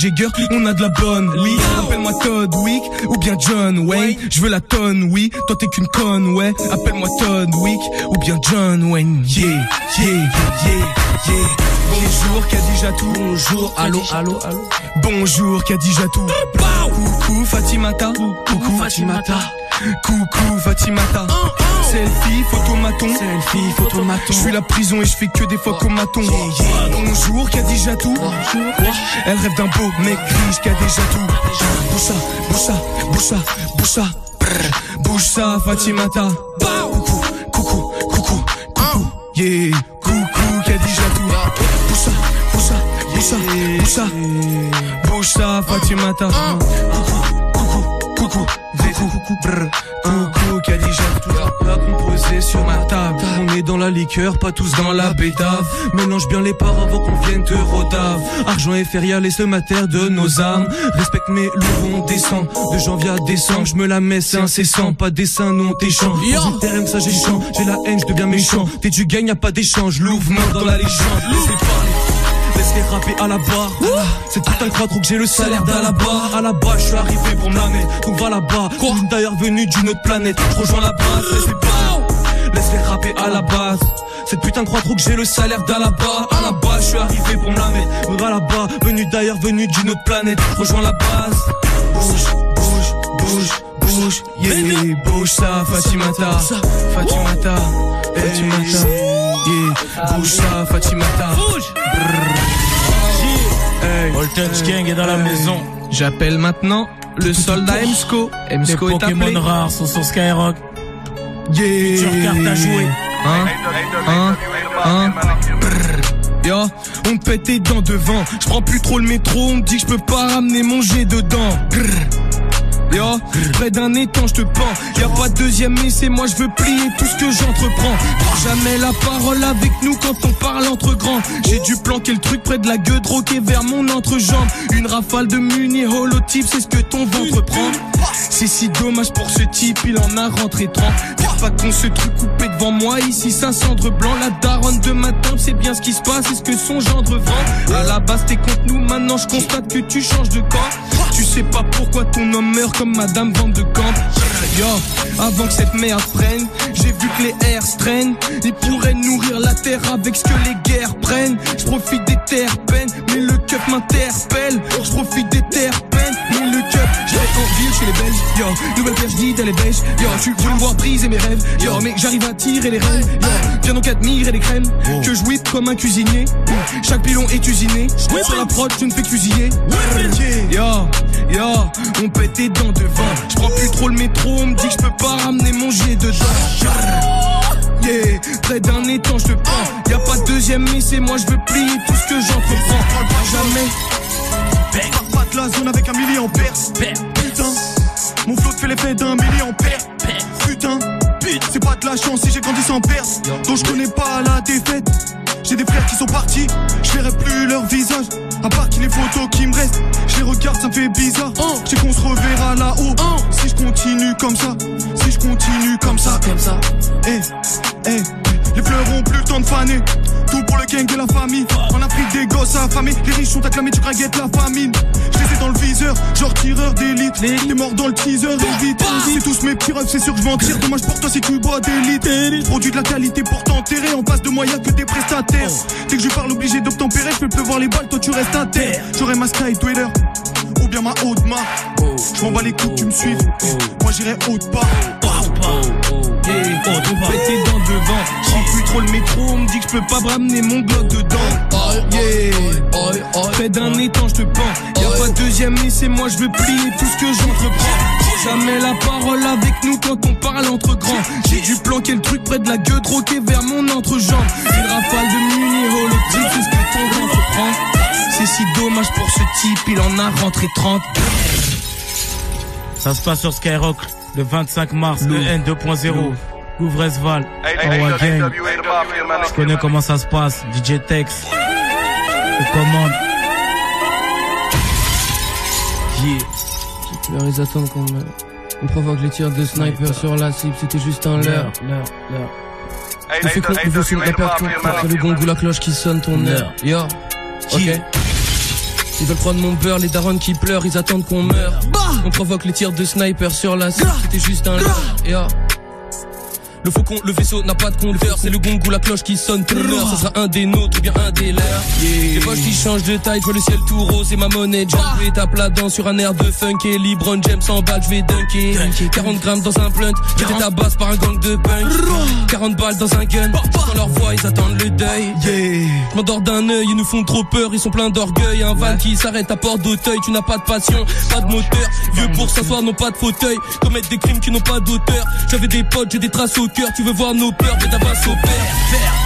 on a de la bonne Oui, appelle-moi Todd Wick ou bien John Wayne. Je veux la tonne, oui, toi t'es qu'une conne, ouais. Appelle-moi Todd Wick ou bien John Wayne. Yeah, yeah, yeah, yeah. Bonjour Khadija tout Bonjour, allo, allo, allo Bonjour Khadija tout Coucou Fatimata. Coucou Fatimata Coucou Fatimata. Selfie, photomaton Selfie, photomaton Je suis la prison et je fais que des fois comme maton Bonjour Khadija tout. Elle rêve d'un beau mec riche qui a déjà tout. Boussa, boussa, boussa, boussa. Boussa Fatimata. Coucou, coucou, coucou, coucou. Yeah, coucou Khadija tout. Boussa, boussa, boussa, boussa. Boussa Fatimata. Coucou, coucou, coucou, coucou, brr, coucou, Khadija, tout plat composé sur ma table. On est dans la liqueur, pas tous dans la bédave. Mélange bien les parts avant qu'on vienne te rodave. Argent et feria, laisse le mater de nos âmes. Respecte mes loups, on descend. De janvier à décembre, je me la mets, c'est incessant. Pas de dessin, non. Dans une terrain, ça j'ai. J'ai la haine, je deviens méchant. T'es du gagne, y'a pas d'échange. Louvre, main dans la légende. Laissez parler. Laisse-les rapper à la barre. C'est tout un croix trop que j'ai le salaire d'à la barre. À la bas je suis arrivé pour me la mettre Donc va là-bas. Quoi d'ailleurs venu d'une autre planète. Je rejoins la base Laisse-les pas Laisse-les rapper à la base. Cette putain de croix trop que j'ai le salaire d'à la bas À la bas je suis arrivé pour me la mettre Donc va là-bas. Venu d'ailleurs venu d'une autre planète. Rejoins la base. Bouge, bouge, bouge, bouge. Yeah, bouge ça Fatimata. Fatimata. Fatimata. Yeah, bouge ça Fatimata Hey. Voltage Gang est dans la maison. J'appelle maintenant le soldat Emsco. Les Emsco est appelé. Pokémon rares sont sur Skyrock. Yeah. Sur carte à jouer. Hein Hein Hein Brrr. Yo, on me pète les dents devant. Je prends plus trop le métro, on me dit que je peux pas ramener mon jet dedans. Grrr. Yo, près d'un étang, je te pends. Y a pas de deuxième essai, moi je veux plier tout ce que j'entreprends. Jamais la parole avec nous quand on parle entre grands. J'ai dû planquer le truc près de la gueule, droquer vers mon entrejambe. Une rafale de muni holotype, c'est ce que ton ventre prend. C'est si dommage pour ce type, il en a rentré 30. Dire pas qu'on se truc coupé devant moi, ici ça cendre blanc. La daronne de ma table, c'est bien ce qui se passe, c'est ce que son gendre vend. À la base, t'es contre nous, maintenant je constate que tu changes de camp. Tu sais pas pourquoi ton homme meurt comme Madame Van de Camp. Yo, avant que cette merde prenne, j'ai vu que les airs se traînent. Ils pourraient nourrir la terre avec ce que les guerres prennent. Je profite des terres peines, mais le keuf m'interpelle. Je profite des terres peines, mais le je vais en ville chez les Belges. Yo, nouvelle paire, j'dis, elle est beige. Yo, tu voulais me voir briser mes rêves. Yo, mais j'arrive à tirer les rêves. Yo, viens donc admirer les crèmes. Que je whip comme un cuisinier. Chaque pilon est usiné. Sur la prod, je ne fais cuisiner. Yo, yo, on pète tes dents devant. Je prends plus trop le métro, me dit que je peux pas ramener mon jet dedans. Yeah, près d'un étang, je te prends. Y a pas de deuxième essai, moi je veux plier tout ce que j'entreprends. Jamais. Pars pas de la zone avec un millier en perse. Putain, mon flot te fait l'effet d'un millier en perte. Putain, c'est pas de la chance si j'ai grandi sans perse. Donc je connais pas la défaite. J'ai des frères qui sont partis, je verrai plus leur visage. À part qu'il les photos qui me restent, je les regarde, ça me fait bizarre. Je sais qu'on se reverra là-haut. Si je continue comme ça, si je continue comme ça, comme ça. Eh, eh, les fleurs Tout pour le gang et la famille. En Afrique, des gosses affamés. Les riches sont acclamés, tu craguettes la famine. Je les ai dans le viseur, genre tireur d'élite. T'es mort dans le teaser, vite. C'est tous mes petits rêves, c'est sûr que je vais en tirer. Dommage pour toi si tu bois d'élite. Produit de la qualité pour t'enterrer. En face de moi, y'a que des prestataires. Dès que je parle obligé d'obtempérer, je fais pleuvoir les balles, toi tu restes à terre. J'aurai ma Sky Dweller ou bien ma haute marque. Je m'en bats les coups, tu me suives. Moi j'irai haute part oh, Pété dans devant Je plus trop le métro On me dit que je peux pas ramener mon glock dedans yeah. Fais d'un étang je te pends Y'a pas de deuxième mais c'est moi je veux plier tout ce que j'entreprends Jamais la parole avec nous quand on parle entre grands. J'ai dû planquer le truc près de la gueule, troquer vers mon entrejambe. Une rafale de muni holoptique, c'est ce que ton vent prend. C'est si dommage pour ce type, il en a rentré 30. Ça se passe sur Skyrock le 25 mars, le N2.0. Louvrezval, Awa Gang. Je connais comment ça se passe. DJ Tex. Aux commandes. Yeah. J'ai pleuré, ils attendent qu'on me... On provoque les tirs de sniper sur la cible, c'était juste un leurre. Leurre, leurre. On fait quoi vous sur le rappeur contre le gong ou la cloche qui sonne ton heure. Yo, ok. Ils veulent prendre mon beurre, les darons qui pleurent, ils attendent qu'on meure. Bah. On provoque les tirs de sniper sur la cible, c'était juste un leurre. Yo. Le faucon, le vaisseau n'a pas de compteur, c'est le gong ou la cloche qui sonne heure. Ça sera un des nôtres ou bien un des leurs. Les poches qui changent de taille, je vois le ciel tout rose et ma monnaie jump. Et tape la dent sur un air de funk et Libron James en balle, je vais dunker. 40 grammes dans un blunt, j'étais ta base par un gang de punk. 40 balles dans un gun, dans leur voix ils attendent le deuil. Je m'endors d'un œil, ils nous font trop peur, ils sont pleins d'orgueil. Un van qui s'arrête à porte d'Auteuil, tu n'as pas de passion, pas de moteur. Vieux pour s'asseoir, non pas de fauteuil. Commettre des crimes qui n'ont pas d'auteur. J'avais des potes, j'ai des traces au cœur, tu veux voir nos peurs, mais d'avance au père.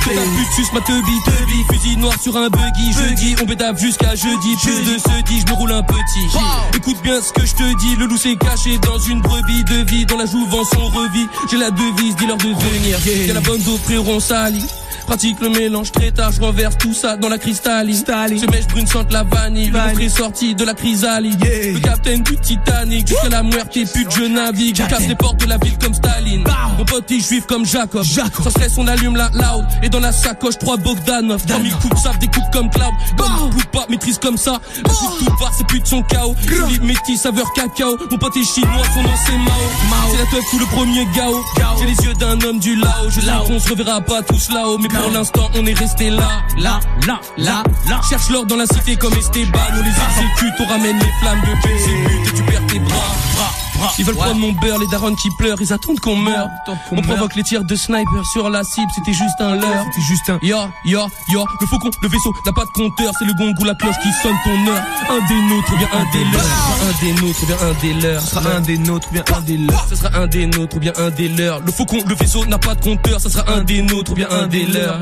Que ta pute suce ma teubie, teubie. Fusil noir sur un buggy, jeudi. On bédave jusqu'à jeudi. Plus de ce dit, je me roule un petit. Écoute bien ce que je te dis. Le loup s'est caché dans une brebis de vie. Dans la jouvence, on revit. J'ai la devise, dis-leur de venir. Y'a la bonne frérot, on salit. Pratique le mélange très tard, je renverse tout ça dans la cristalline. Ce mèche brune sente la vanille, le est sorti de la chrysalide. Le capitaine du Titanic, jusqu'à la muerte et pute je navigue. Je casse les portes de la ville comme Staline. Mon pote est juif comme Jacob. Sans stress on allume la loud et dans la sacoche trois Bogdanov. 3000 coups de sable, des coups comme Cloud. Comme coupe pas, maîtrise comme ça. Coup de tout part, c'est plus de son chaos. Vie métis, saveur cacao. Mon pote est chinois, son nom c'est Mao. C'est la teuf ou le premier Gao. J'ai les yeux d'un homme du Lao. Je sais qu'on se reverra pas tous là-haut, mais pour l'instant on est resté là, là, là, là, là. Cherche l'or dans la cité comme Esteban. On les exécute, on ramène les flammes de Belzébuth et tu perds tes bras. Ils veulent prendre mon beurre, les darons qui pleurent, ils attendent qu'on meure. On provoque les tirs de sniper sur la cible, c'était juste un leurre. C'était juste un ya, ya, ya. Le faucon, le vaisseau n'a pas de compteur, c'est le gong ou la cloche qui sonne ton heure. Un des nôtres, ou bien un des leurs. Un des nôtres, bien un des leurs. Ce sera un des nôtres, ou bien un des leurs. Ce sera un des nôtres, ou bien un des leurs. Le faucon, le vaisseau n'a pas de compteur, ça sera un des nôtres, ou bien un des leurs.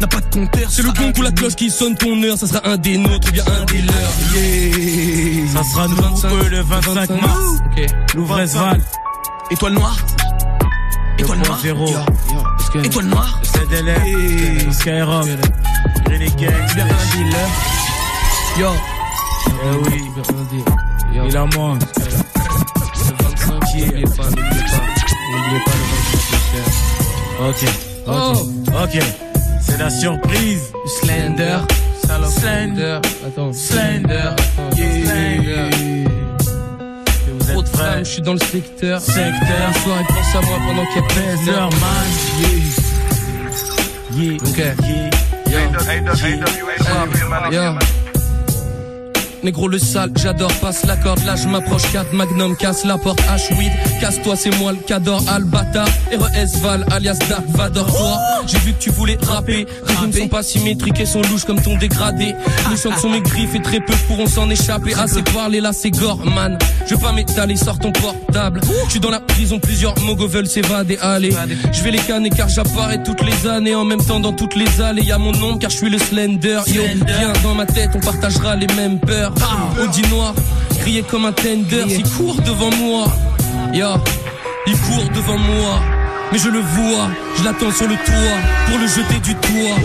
N'a pas de compteur, C'est le gong ou la cloche qui sonne ton heure, ça sera un des nôtres, ou bien un des leurs. Ça sera nous le 25 mars. Ok. Louvresval. Étoile noire. Étoile noire. 2.0. Étoile noire. CDLR. Skyrock. Renegade. Bien un dealer. Yo. Eh oui. Il a moins. N'oubliez pas, n'oubliez pas. N'oubliez pas le 25 Ok. Ok. Ok. C'est la surprise. Slender. Slender. Slender. Attends. Slender. Yeah. Vous Trop de femmes, je suis dans le secteur. Secteur. Ce soir, ils pensent à moi pendant qu'elle pèse Leur man. Yeah. Ok. Yeah. Yo. Négro le sale, j'adore, passe la corde, là je m'approche 4 Magnum, casse la porte, H8 Casse-toi, c'est moi le cador, Albata RES Val, alias Dark Vador. Toi, j'ai vu que tu voulais rapper Les rimes sont pas symétriques et sont louches comme ton dégradé. Les chants sont mes griffes et très peu pourront s'en échapper. Assez parlé, là c'est gore, man. Je veux pas m'étaler, sors ton portable. Je suis dans la prison, plusieurs mogos veulent s'évader, allez. Je vais les canner car j'apparais toutes les années En même temps dans toutes les allées, y a mon nom car je suis le Slender. Yo, viens dans ma tête, on partagera les mêmes peurs Audi noir, grillé comme un tender Il court devant moi, yo Il court devant moi. Mais je le vois, je l'attends sur le toit Pour le jeter du toit.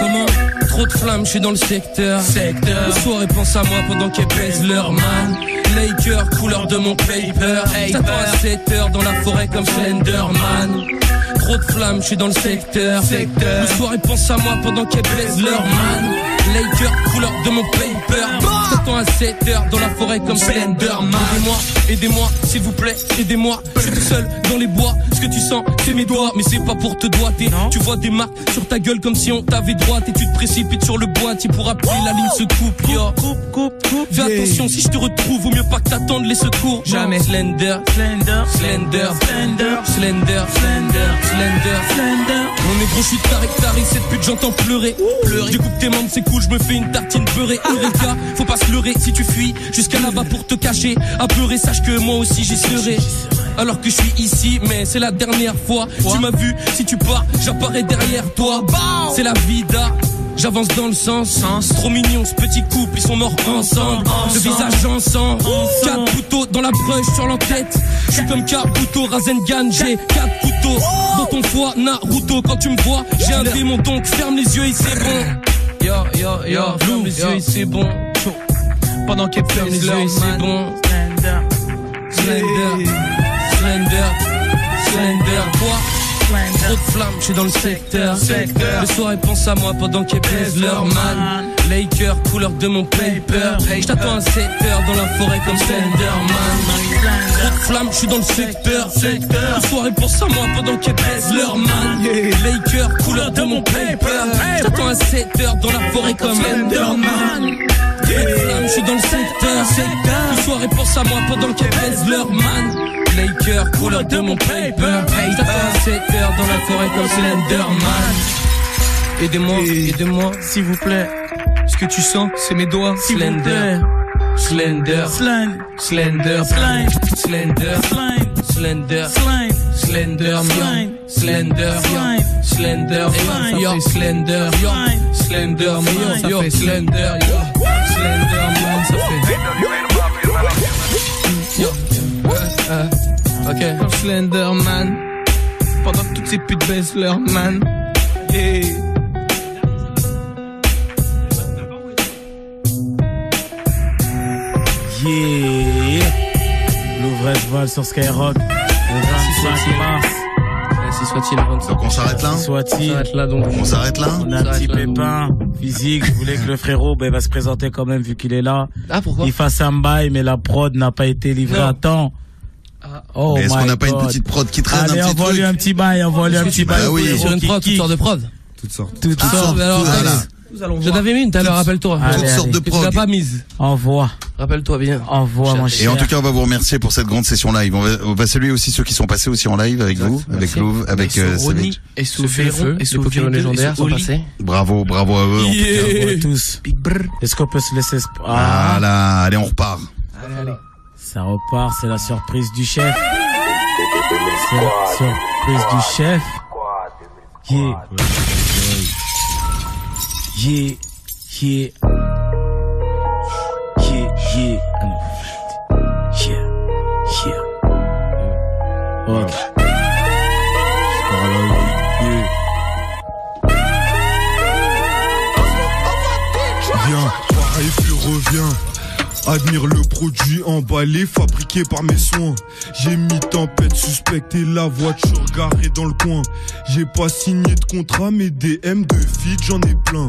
Comment Trop de flammes, je suis dans le secteur. Secteur. Le soir, et pense à moi pendant qu'elle pèse leur man Laker, couleur de mon paper. J'attends à 7 heures dans la forêt comme Slenderman Trop de flammes, je suis dans le secteur Secteur Le soir, ils pensent à moi pendant qu'elle baise leur man Laker, couleur de mon paper. J'attends à 7 heures dans la forêt comme Slenderman. Aidez-moi, aidez-moi, s'il vous plaît, aidez-moi. Je suis tout seul dans les bois. Ce que tu sens, c'est mes doigts, mais c'est pas pour te doigter. Tu vois des marques sur ta gueule comme si on t'avait droite et tu te précipites sur le boîtier pour appeler la ligne se coupe. Yo. Coupe, coupe, coupe. Fais attention si je te retrouve, vaut mieux pas que t'attendes les secours. Jamais. Slender, Slender, Slender, Slender, Slender, Slender, Slender, Slender. Mon négro, je suis taré, taré, cette pute, j'entends pleurer. Pleurer. Découpe tes membres, c'est cool, je me fais une tartine beurrée. Eureka, faut pas se leurrer si tu fuis jusqu'à là-bas pour te cacher. À pleurer, sache que moi aussi j'y serai. Alors que je suis ici, mais c'est la dernière fois. Tu m'as vu, si tu pars, j'apparais derrière toi. C'est la vida. J'avance dans le sens, trop mignon ce petit couple, ils sont morts ensemble, le visage ensemble, quatre couteaux dans la brèche sur l'entête, je suis comme Kabuto, Rasengan, j'ai quatre couteaux, dans ton foie, Naruto, quand tu me vois, j'ai un démon donc ferme les yeux et c'est bon, yo yo yo, ferme les yeux et c'est bon, pendant qu'elle ferme les yeux et c'est bon, Slender, Slender, Slender, quoi Trop de flammes, je suis dans le secteur. Le soir, ils pensent à moi pendant qu'ils baisent leur man. Laker, couleur de mon paper. Je t'attends à 7 heures dans la forêt comme Slenderman. Trop de flammes, je suis dans le secteur. Le soir, ils pensent à moi pendant qu'ils baisent leur man. Laker, couleur de mon paper. Je t'attends à 7 heures dans la forêt comme Slenderman. Je suis dans le secteur. Le soir, ils pensent à moi pendant qu'ils baisent leur man. Laker, couleur de mon paper. Comme Slenderman. Aidez-moi, aidez-moi, s'il vous plaît. Ce que tu sens, c'est mes doigts. Slender. Slender, Slime, Slender, Slime, Slender, slime, Slender, slime, Slender, Slime. Slender, Slime. Slender, yo, Slender, yo. Slender, yo, yo, Slender, yo, Slender, ça fait. Yo, ok, Slenderman. Ces putes baissent leur man. Yeah. Yeah. L'ouvrage Val sur Skyrock. Le 25 mars. Ainsi soit-il, Donc on s'arrête là Soit-il. On s'arrête là On a un petit pépin physique. Je voulais que le frérot ben, va se présenter quand même vu qu'il est là. Ah, pourquoi Il fasse un bail, mais la prod n'a pas été livrée Non. à temps. Ah. Oh Mais Est-ce qu'on n'a pas une petite prod qui traîne Allez, un petit envoie-lui truc un petit bail, envoie-lui un petit bail. Bah au oui. Sur une prod, toutes sortes de prod. Toutes sortes. Toutes Ah, sortes. alors, Voilà. J'en avais mis une tout à l'heure, rappelle-toi. Allez, Toutes sortes allez. de Et tu l'as prog. pas mise. Envoie, Rappelle-toi bien. envoie, mon Et cher. en tout cas, on va vous remercier pour cette grande session live. On va, on va saluer aussi ceux qui sont passés aussi en live avec vous, avec Louvre, avec euh, Savage. et sous fait le feu, et sous les Pokémon légendaires et sont passés. Bravo, bravo à eux. en tout cas. Envoie tous. Est-ce qu'on peut se laisser... Ah, Voilà, allez, on repart. Ça repart, c'est la surprise du chef. C'est la surprise du chef. Admire le produit emballé, fabriqué par mes soins. J'ai mis tempête suspecte et la voiture garée dans le coin. J'ai pas signé de contrat, mais DM de feed, j'en ai plein.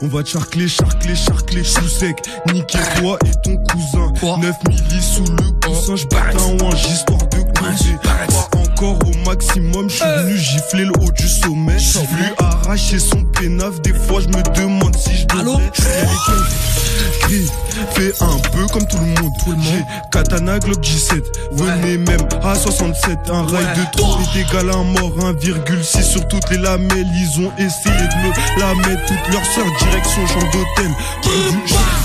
On va te charcler, charcler, charcler, chou sec. Niquer toi et ton cousin. 9 millis sous le coussin, j'bête un wange, histoire de Pas encore au maximum, j'suis venu gifler le haut du sommet. J'suis venu arracher son pénaf, des fois j'me demande si j'devrais. Crie, fais un peu comme tout le monde. J'ai katana Glock J7. Venez même à 67. Un rail de trop est égal à un mort. 1,6 sur toutes les lamelles. Ils ont essayé de me la mettre. Toutes leurs sœurs, direction champ d'hôtel.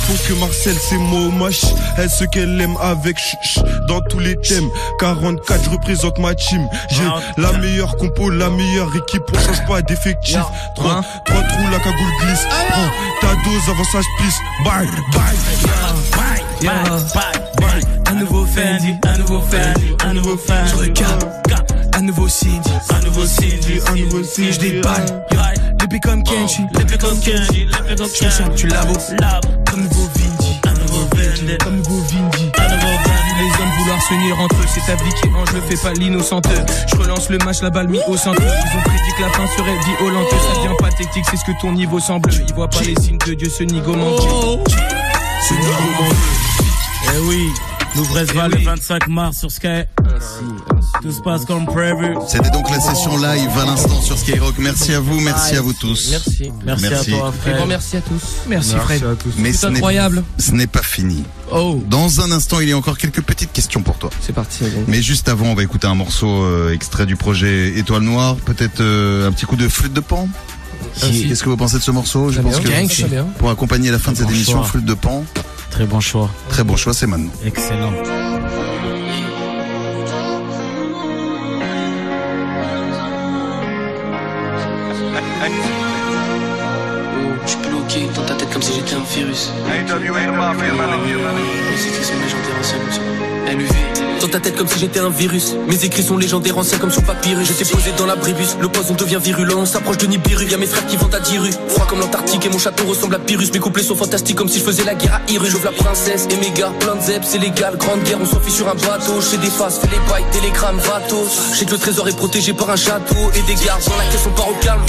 Faut que Marcel, c'est moi mach. Elle ce qu'elle aime avec ch, dans tous les thèmes? 44, je représente ma team. J'ai la meilleure compo, la meilleure équipe. On change pas d'effectif. 3, 3 trous, la cagoule glisse. Prends ta dose avant ça pisse. Bye, bye. Un nouveau Fendi, un nouveau Fendi, un nouveau Fendi. Je regarde, un nouveau Cindy, un nouveau Cindy, un nouveau Cindy. Je déballe, l'épée comme Kenji, l'épée comme Kenji, l'épée comme Kenji. Je tu labo, comme nouveau Vindy, un nouveau Vindy, comme nouveau Vindy. Un nouveau Vindy. Les hommes vouloir se tenir entre eux, c'est ta vie qui est en jeu, fais pas l'innocente. Je relance le match, la balle mis au centre. Ils ont prédit que la fin serait violente, ça devient pathétique, c'est ce que ton niveau semble. Ils voient pas les signes de Dieu, ce nigomant. Ce nigomant. Eh oui, Louvresval le 25 mars sur Sky. Tout se passe comme prévu. C'était donc la session live à l'instant sur Skyrock. Merci à vous, merci à vous tous. Merci. Merci, à toi, grand merci à tous. Merci, Merci Fred. à tous. Mais C'est ce n'est- incroyable. Ce n'est pas fini. Oh. Dans un instant, il y a encore quelques petites questions pour toi. C'est parti. allez. Mais juste avant, on va écouter un morceau euh, extrait du projet Étoile Noire. Peut-être euh, un petit coup de flûte de pan. Qu'est-ce que vous pensez de ce morceau Je pense bien. que pour accompagner la fin de cette bon émission, flûte de pan. Très bon choix. Très bon choix, c'est maintenant. Excellent. Oh, je suis bloqué dans ta tête comme si j'étais un virus. Les écrits sont légendaires anciens comme ça. LUV. Dans ta tête comme si j'étais un virus. Mes écrits sont légendaires anciens comme sur papyrus. Je t'ai posé dans la bribus. Le poison devient virulent. On s'approche de Nibiru. Y'a mes frères qui vont à 10 rues. Froid comme l'Antarctique et mon château ressemble à Pyrrhus. Mes couplets sont fantastiques comme si je faisais la guerre à Irus. J'ouvre la princesse et mes gars. Plein de zep, c'est légal. Grande guerre, on s'enfuit sur un bateau. Chez des faces, fais les bails, télégramme, vatos. Je sais que le trésor est protégé par un château et des gardes dans la caisse on part au calme.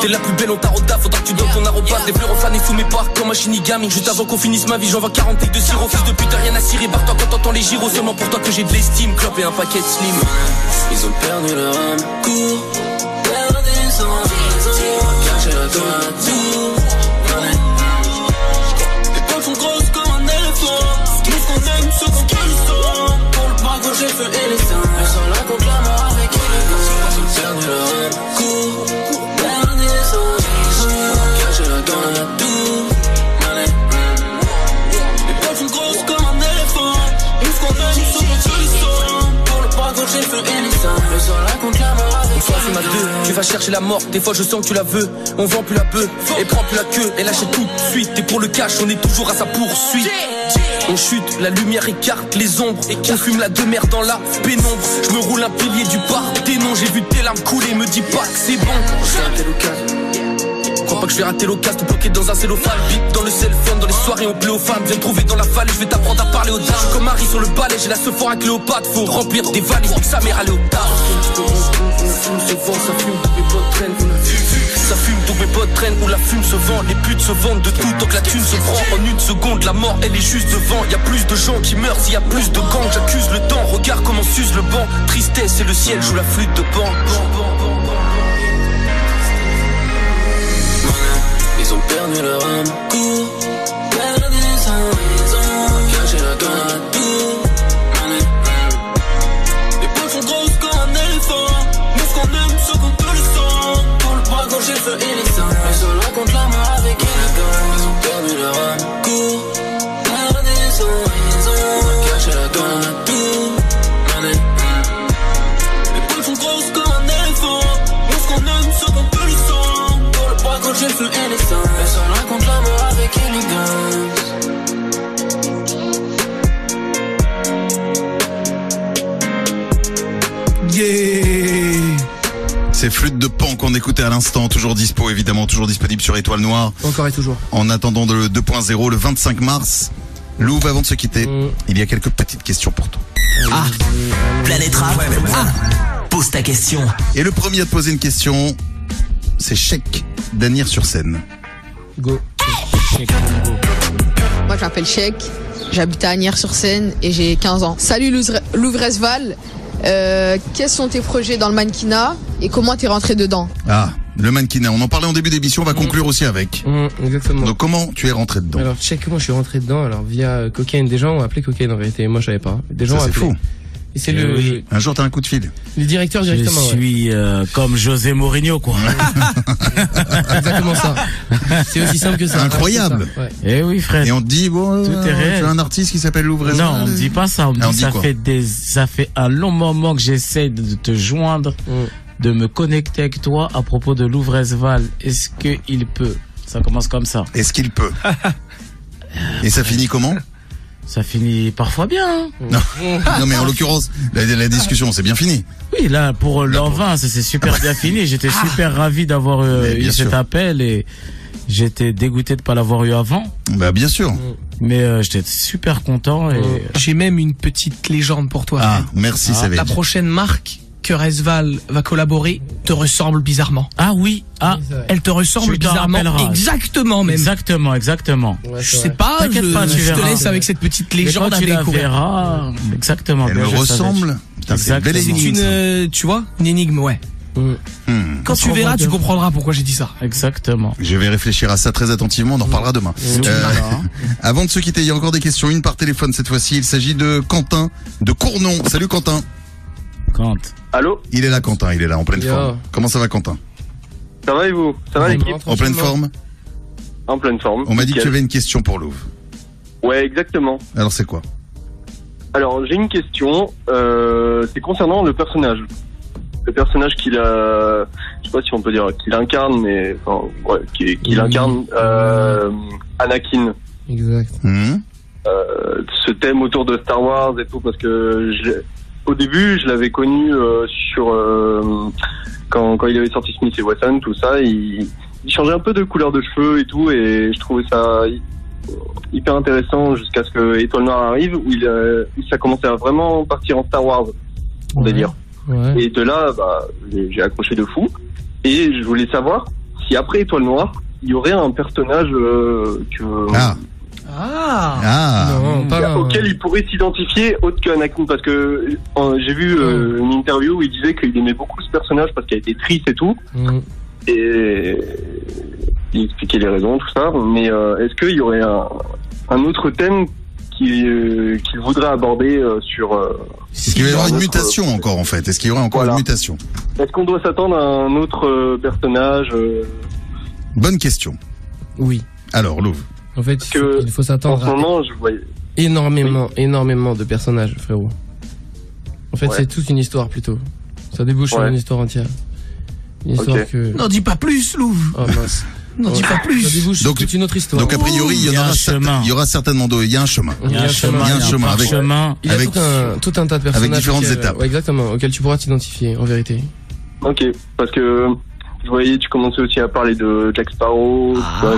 T'es la plus belle, on tarota, faudra que tu donnes ton arrobas Des fleurs fanées sous mes parcs comme un shinigami. Juste avant qu'on finisse ma vie, j'envoie 40 de sirop. Fils de pute, rien à cirer, barre-toi quand t'entends les gyros. Seulement pour toi que j'ai de l'estime, clope et un paquet de slim. Ils ont perdu leur âme, cours. Perdu raison, caché la tour Les poils sont grosses comme un éléphant ce qu'on aime, ce qu'on Pour le bras gauche, j'ai et les seins tu vas chercher la mort, des fois je sens que tu la veux. On vend plus la bœuf, et prend plus la queue. Elle achète tout de suite, et pour le cash on est toujours à sa poursuite. On chute, la lumière écarte les ombres. On fume la demeure dans la pénombre. Je me roule un pilier du bar Des noms, j'ai vu tes larmes couler. Me dis pas que c'est bon pas que je vais rater l'occasion bloqué dans un cellophane Vite dans le cell Dans les soirées on plaît aux femmes. Viens trouver dans la falaise Je vais t'apprendre à parler aux dames. Comme Marie sur le balai J'ai la Sephora à Cléopâtre. Faut remplir des valises Dès que sa mère allait au fume se vend, ça fume, tous mes potes traînent fume, tous mes potes traînent Où la fume se vend, les putes se vendent de tout Tant que la thune se prend. En une seconde La mort elle est juste devant. Y a plus de gens qui meurent S'il y a plus de gangs. J'accuse le temps, regarde comment s'use le banc. Tristesse et le ciel joue la flûte de pan Ils ont perdu leur âme. Cours, la Les poils sont grosses comme un éléphant. Nous ce qu'on aime, ce qu'on peut le sang. Pour le bras gauche, contre la mort les seins Les sols contre la mort avec élégance Yeah C'est Flûte de Pan qu'on écoutait à l'instant, toujours dispo évidemment, toujours disponible sur Étoile Noire. Encore et toujours. En attendant le 2.0 le 25 mars. Louve, avant de se quitter, Mm. il y a quelques petites questions pour toi. Ah, Planète Rap. Ah, pose ta question. Et le premier à te poser une question, c'est Chèque d'Anir sur scène. Go. Moi, je m'appelle Chèque, j'habite à Agnières-sur-Seine et j'ai 15 ans. Salut Louvre- Louvresval, euh, quels sont tes projets dans le mannequinat et comment t'es rentré dedans? Ah, le mannequinat, on en parlait en début d'émission, on va conclure aussi avec. Mm, exactement. Donc comment tu es rentré dedans? Alors, check comment je suis rentré dedans. Alors, via cocaine. Des gens ont appelé cocaine en vérité. Moi, je savais pas. Des gens Ça, c'est appelé. fou. Et c'est Eh le, oui. Un jour t'as un coup de fil. le directeur Je directement. ouais. suis euh, comme José Mourinho, quoi. Exactement ça. C'est aussi simple que ça. Incroyable. Ça, ouais. Eh oui, frère. Et on te dit, bon, Tout est euh, réel. tu as un artiste qui s'appelle Louvre Non, on me dit pas ça. On me Ah, on dit ça quoi fait des, ça fait un long moment que j'essaie de te joindre, Mm. de me connecter avec toi à propos de Louvresval. Est-ce que il peut? Ça commence comme ça. Est-ce qu'il peut? Et ça finit comment? Ça finit parfois bien. hein. non. non, mais en l'occurrence, la, la discussion, c'est bien fini. Oui, là, pour l'an 20, ça s'est super bien fini. J'étais super ravi d'avoir euh, eu cet appel et, J'étais dégoûté de pas l'avoir eu avant. Bah bien sûr. Mais euh, j'étais super content et J'ai même une petite légende pour toi. Ah, Fred. merci, Ah, Savage. La prochaine marque que Resval va collaborer te ressemble bizarrement. Ah oui, ah. Elle te ressemble bizarrement. Exactement même. Exactement, exactement. Je sais pas, je, pas, tu je te laisse avec cette petite légende à tu la découvrir. verras, exactement. Elle bien, ressemble. C'est une euh, tu vois, une énigme, ouais. Hmm. Quand tu verras, tu comprendras pourquoi j'ai dit ça. Exactement. Je vais réfléchir à ça très attentivement, on en reparlera demain. Euh, avant de se quitter, il y a encore des questions, une par téléphone cette fois-ci. Il s'agit de Quentin de Cournon. Salut Quentin. Quentin. Allô Il est là Quentin, il est là en pleine Yo. forme. Comment ça va Quentin? Ça va et vous? Ça va l'équipe? En pleine forme? En pleine forme. On m'a dit que tu avais une question pour Louvre. Ouais, exactement. Alors c'est quoi? Alors, j'ai une question. Euh, c'est concernant le personnage. Le personnage qu'il a... Je sais pas si on peut dire qu'il incarne, mais... Enfin, ouais, qu'il incarne euh, Anakin. Exact. Hmm Euh, ce thème autour de Star Wars et tout, parce que au début, je l'avais connu euh, sur... euh, quand, quand il avait sorti Smith et Wesson, tout ça, il, il changeait un peu de couleur de cheveux et tout, et je trouvais ça hy- hyper intéressant jusqu'à ce que Étoile Noire arrive, où, il, euh, où ça commençait à vraiment partir en Star Wars, on va dire. Ouais. Et de là, bah, j'ai j'ai accroché de fou. Et je voulais savoir si après Étoile Noire, il y aurait un personnage euh, que, Ah. Ah, Ah Non, pas auquel il pourrait s'identifier autre qu'Anakin. Parce que euh, j'ai vu euh, une interview où il disait qu'il aimait beaucoup ce personnage parce qu'il était triste et tout. Mm. Et il expliquait les raisons, tout ça. Mais euh, est-ce qu'il y aurait un, un autre thème qu'il euh, voudrait aborder euh, sur... euh, Est-ce qu'il va y avoir une mutation encore en fait? Est-ce qu'il y aura encore Voilà. une mutation? Est-ce qu'on doit s'attendre à un autre euh, personnage euh, Bonne question. Oui. Alors Louvre. En fait, il faut, que il faut en s'attendre ce à moment, je voyais... énormément, énormément de personnages, frérot. En fait, Ouais. c'est toute une histoire plutôt. Ça débouche sur une histoire entière. Une histoire que. N'en dis pas plus, Louvre. Oh mince. N'en dis pas Ça plus. débouche Donc- sur toute une autre histoire. Donc a priori, il y, aura un certain- chemin. il y aura certainement deux. Il y a un chemin. Il y a un chemin, Il y a un chemin avec, chemin. Il y a avec- tout, un, tout un tas de personnages. différentes auxquels- étapes. Ouais, exactement, auxquels tu pourras t'identifier, en vérité. Ok, parce que je voyais, tu commençais aussi à parler de Jack Sparrow, tu vois,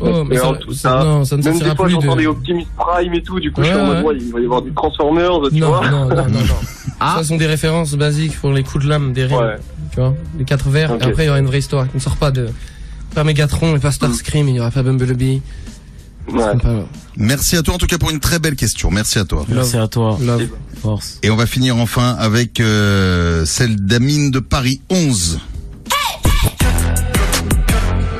Oh, mais ça- tout ça- ça. non, ça ne Même des fois, plus de- j'entendais Optimus Prime et tout, du coup, je suis Ouais, en mode, ouais. ouais, il va y avoir du Transformers, tu non, vois. non, non, non, non. Ça sont des références basiques pour les coups de lame des rimes. Ouais. Tu vois, les quatre vers. Et après, il y aura une vraie histoire qui ne sort pas de. Pas Megatron et pas Starscream, il n'y aura pas Bumblebee. Ouais. Merci à toi en tout cas pour une très belle question. Merci à toi. Merci à toi. Love. Force. Et on va finir enfin avec euh, celle d'Amine de Paris 11.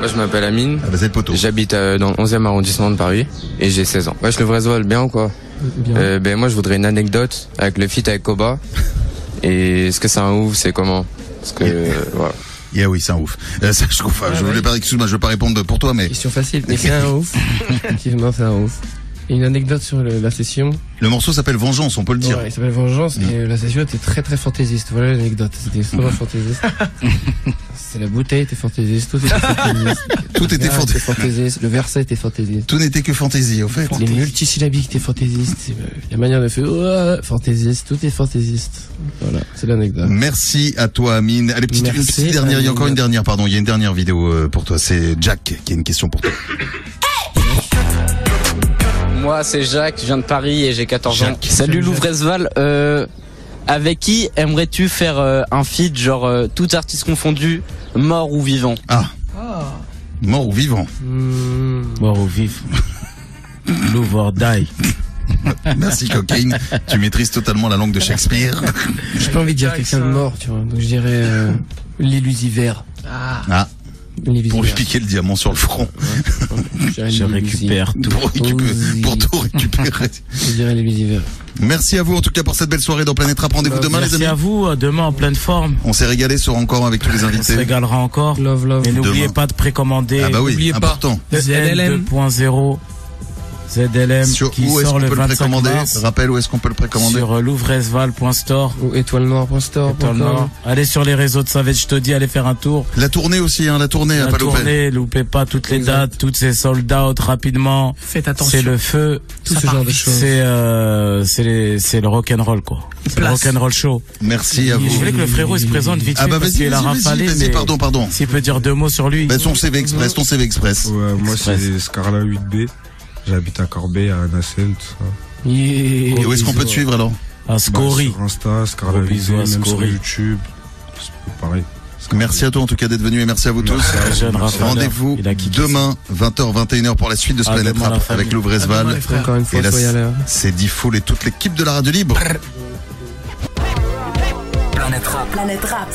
Moi je m'appelle Amine. Ah bah c'est le poteau. J'habite euh, dans le 11e arrondissement de Paris et j'ai 16 ans. Wesh le vrai Zol, bien ou quoi Bien. Euh, Ben moi je voudrais une anecdote avec le feat avec Koba. Et est-ce que c'est un ouf, c'est comment Parce que euh, voilà. Yeah, oui, c'est un ouf. Euh, ça, je, enfin, je voulais pas, excuse-moi, je veux pas répondre pour toi, mais Question facile, mais c'est un ouf. Effectivement, c'est un ouf. Une anecdote sur le- la session. le morceau s'appelle Vengeance, on peut le dire. Ouais, il s'appelle Vengeance et la session était très très fantaisiste. Voilà l'anecdote. C'était extrêmement fantaisiste. C'est la bouteille était fantaisiste, tout était fantaisiste. Tout était fantaisiste, le verset était fantaisiste. Tout n'était que fantaisie, en fait. Les multisyllabiques étaient fantaisistes. Euh, La manière de faire ouais, fantaisiste, tout est fantaisiste. Voilà, c'est l'anecdote. Merci à toi, Amine. Allez, petite, une petite dernière. Il y a encore une dernière, pardon. Il y a une dernière vidéo euh, pour toi. C'est Jack qui a une question pour toi. Moi, c'est Jacques, je viens de Paris et j'ai 14 ans. Jacques. Salut Louvresval. Euh, avec qui aimerais-tu faire euh, un feat, genre euh, tout artiste confondu, mort ou vivant? Ah. Mort ou vivant Mort ou vif. Or die. Merci, Cocaine. tu maîtrises totalement la langue de Shakespeare. J'ai pas envie de dire quelqu'un de mort, tu vois. Donc je dirais euh, l'illusiver. Ah. Pour lui piquer le diamant sur le front. Je récupère tout. Pour, récupérer- pour tout récupérer. Je dirais l'illusiver. Merci à vous en tout cas pour cette belle soirée dans Planète Rap. Rendez-vous demain les Merci amis. à vous, demain en pleine forme. On s'est régalé sur encore avec tous les On se invités. régalera encore. Love, love. Et n'oubliez pas de précommander. Ah bah oui, N'oubliez important. Pas. ZLM 2.0. ZLM Sur qui où est-ce sort qu'on le peut le 25 précommander mars. Rappelle où est-ce qu'on peut le précommander Sur euh, louvresval.store. Ou étoile-noire.store. Étoile Noire. Allez sur les réseaux de Savage Toddy, allez faire un tour. La tournée aussi, hein, la tournée, à La pas louper. tournée, loupez pas toutes les Exact. dates, toutes ces sold out rapidement. Faites attention. C'est le feu. Tout Ça ce part genre de choses. C'est euh, c'est le rock and roll quoi. Le rock and roll show. Merci à Je vous. voulais que le frérot il se présente vite Ah bah parce vas-y, qu'il a rafalé. mais pardon, pardon. S'il peut dire deux mots sur lui. Bah, ton CV Express, ton CV Express. Ouais, moi c'est Scarla 8B. J'habite à Corbeil, à Nacelle, tout ça. Yeah. Et où est-ce qu'on peut te suivre alors Un Bah, scory. sur Insta, Scarla Gros bisous 8B, à même sur Scory. YouTube. C'est pareil. Merci à toi en tout cas d'être venu et merci à vous tous. À. Rendez-vous demain 20h 21h pour la suite de ce À Planète Rap avec À une fois, et à c'est Diffoul et toute l'équipe de la radio libre. Planète Rap. Planète Rap.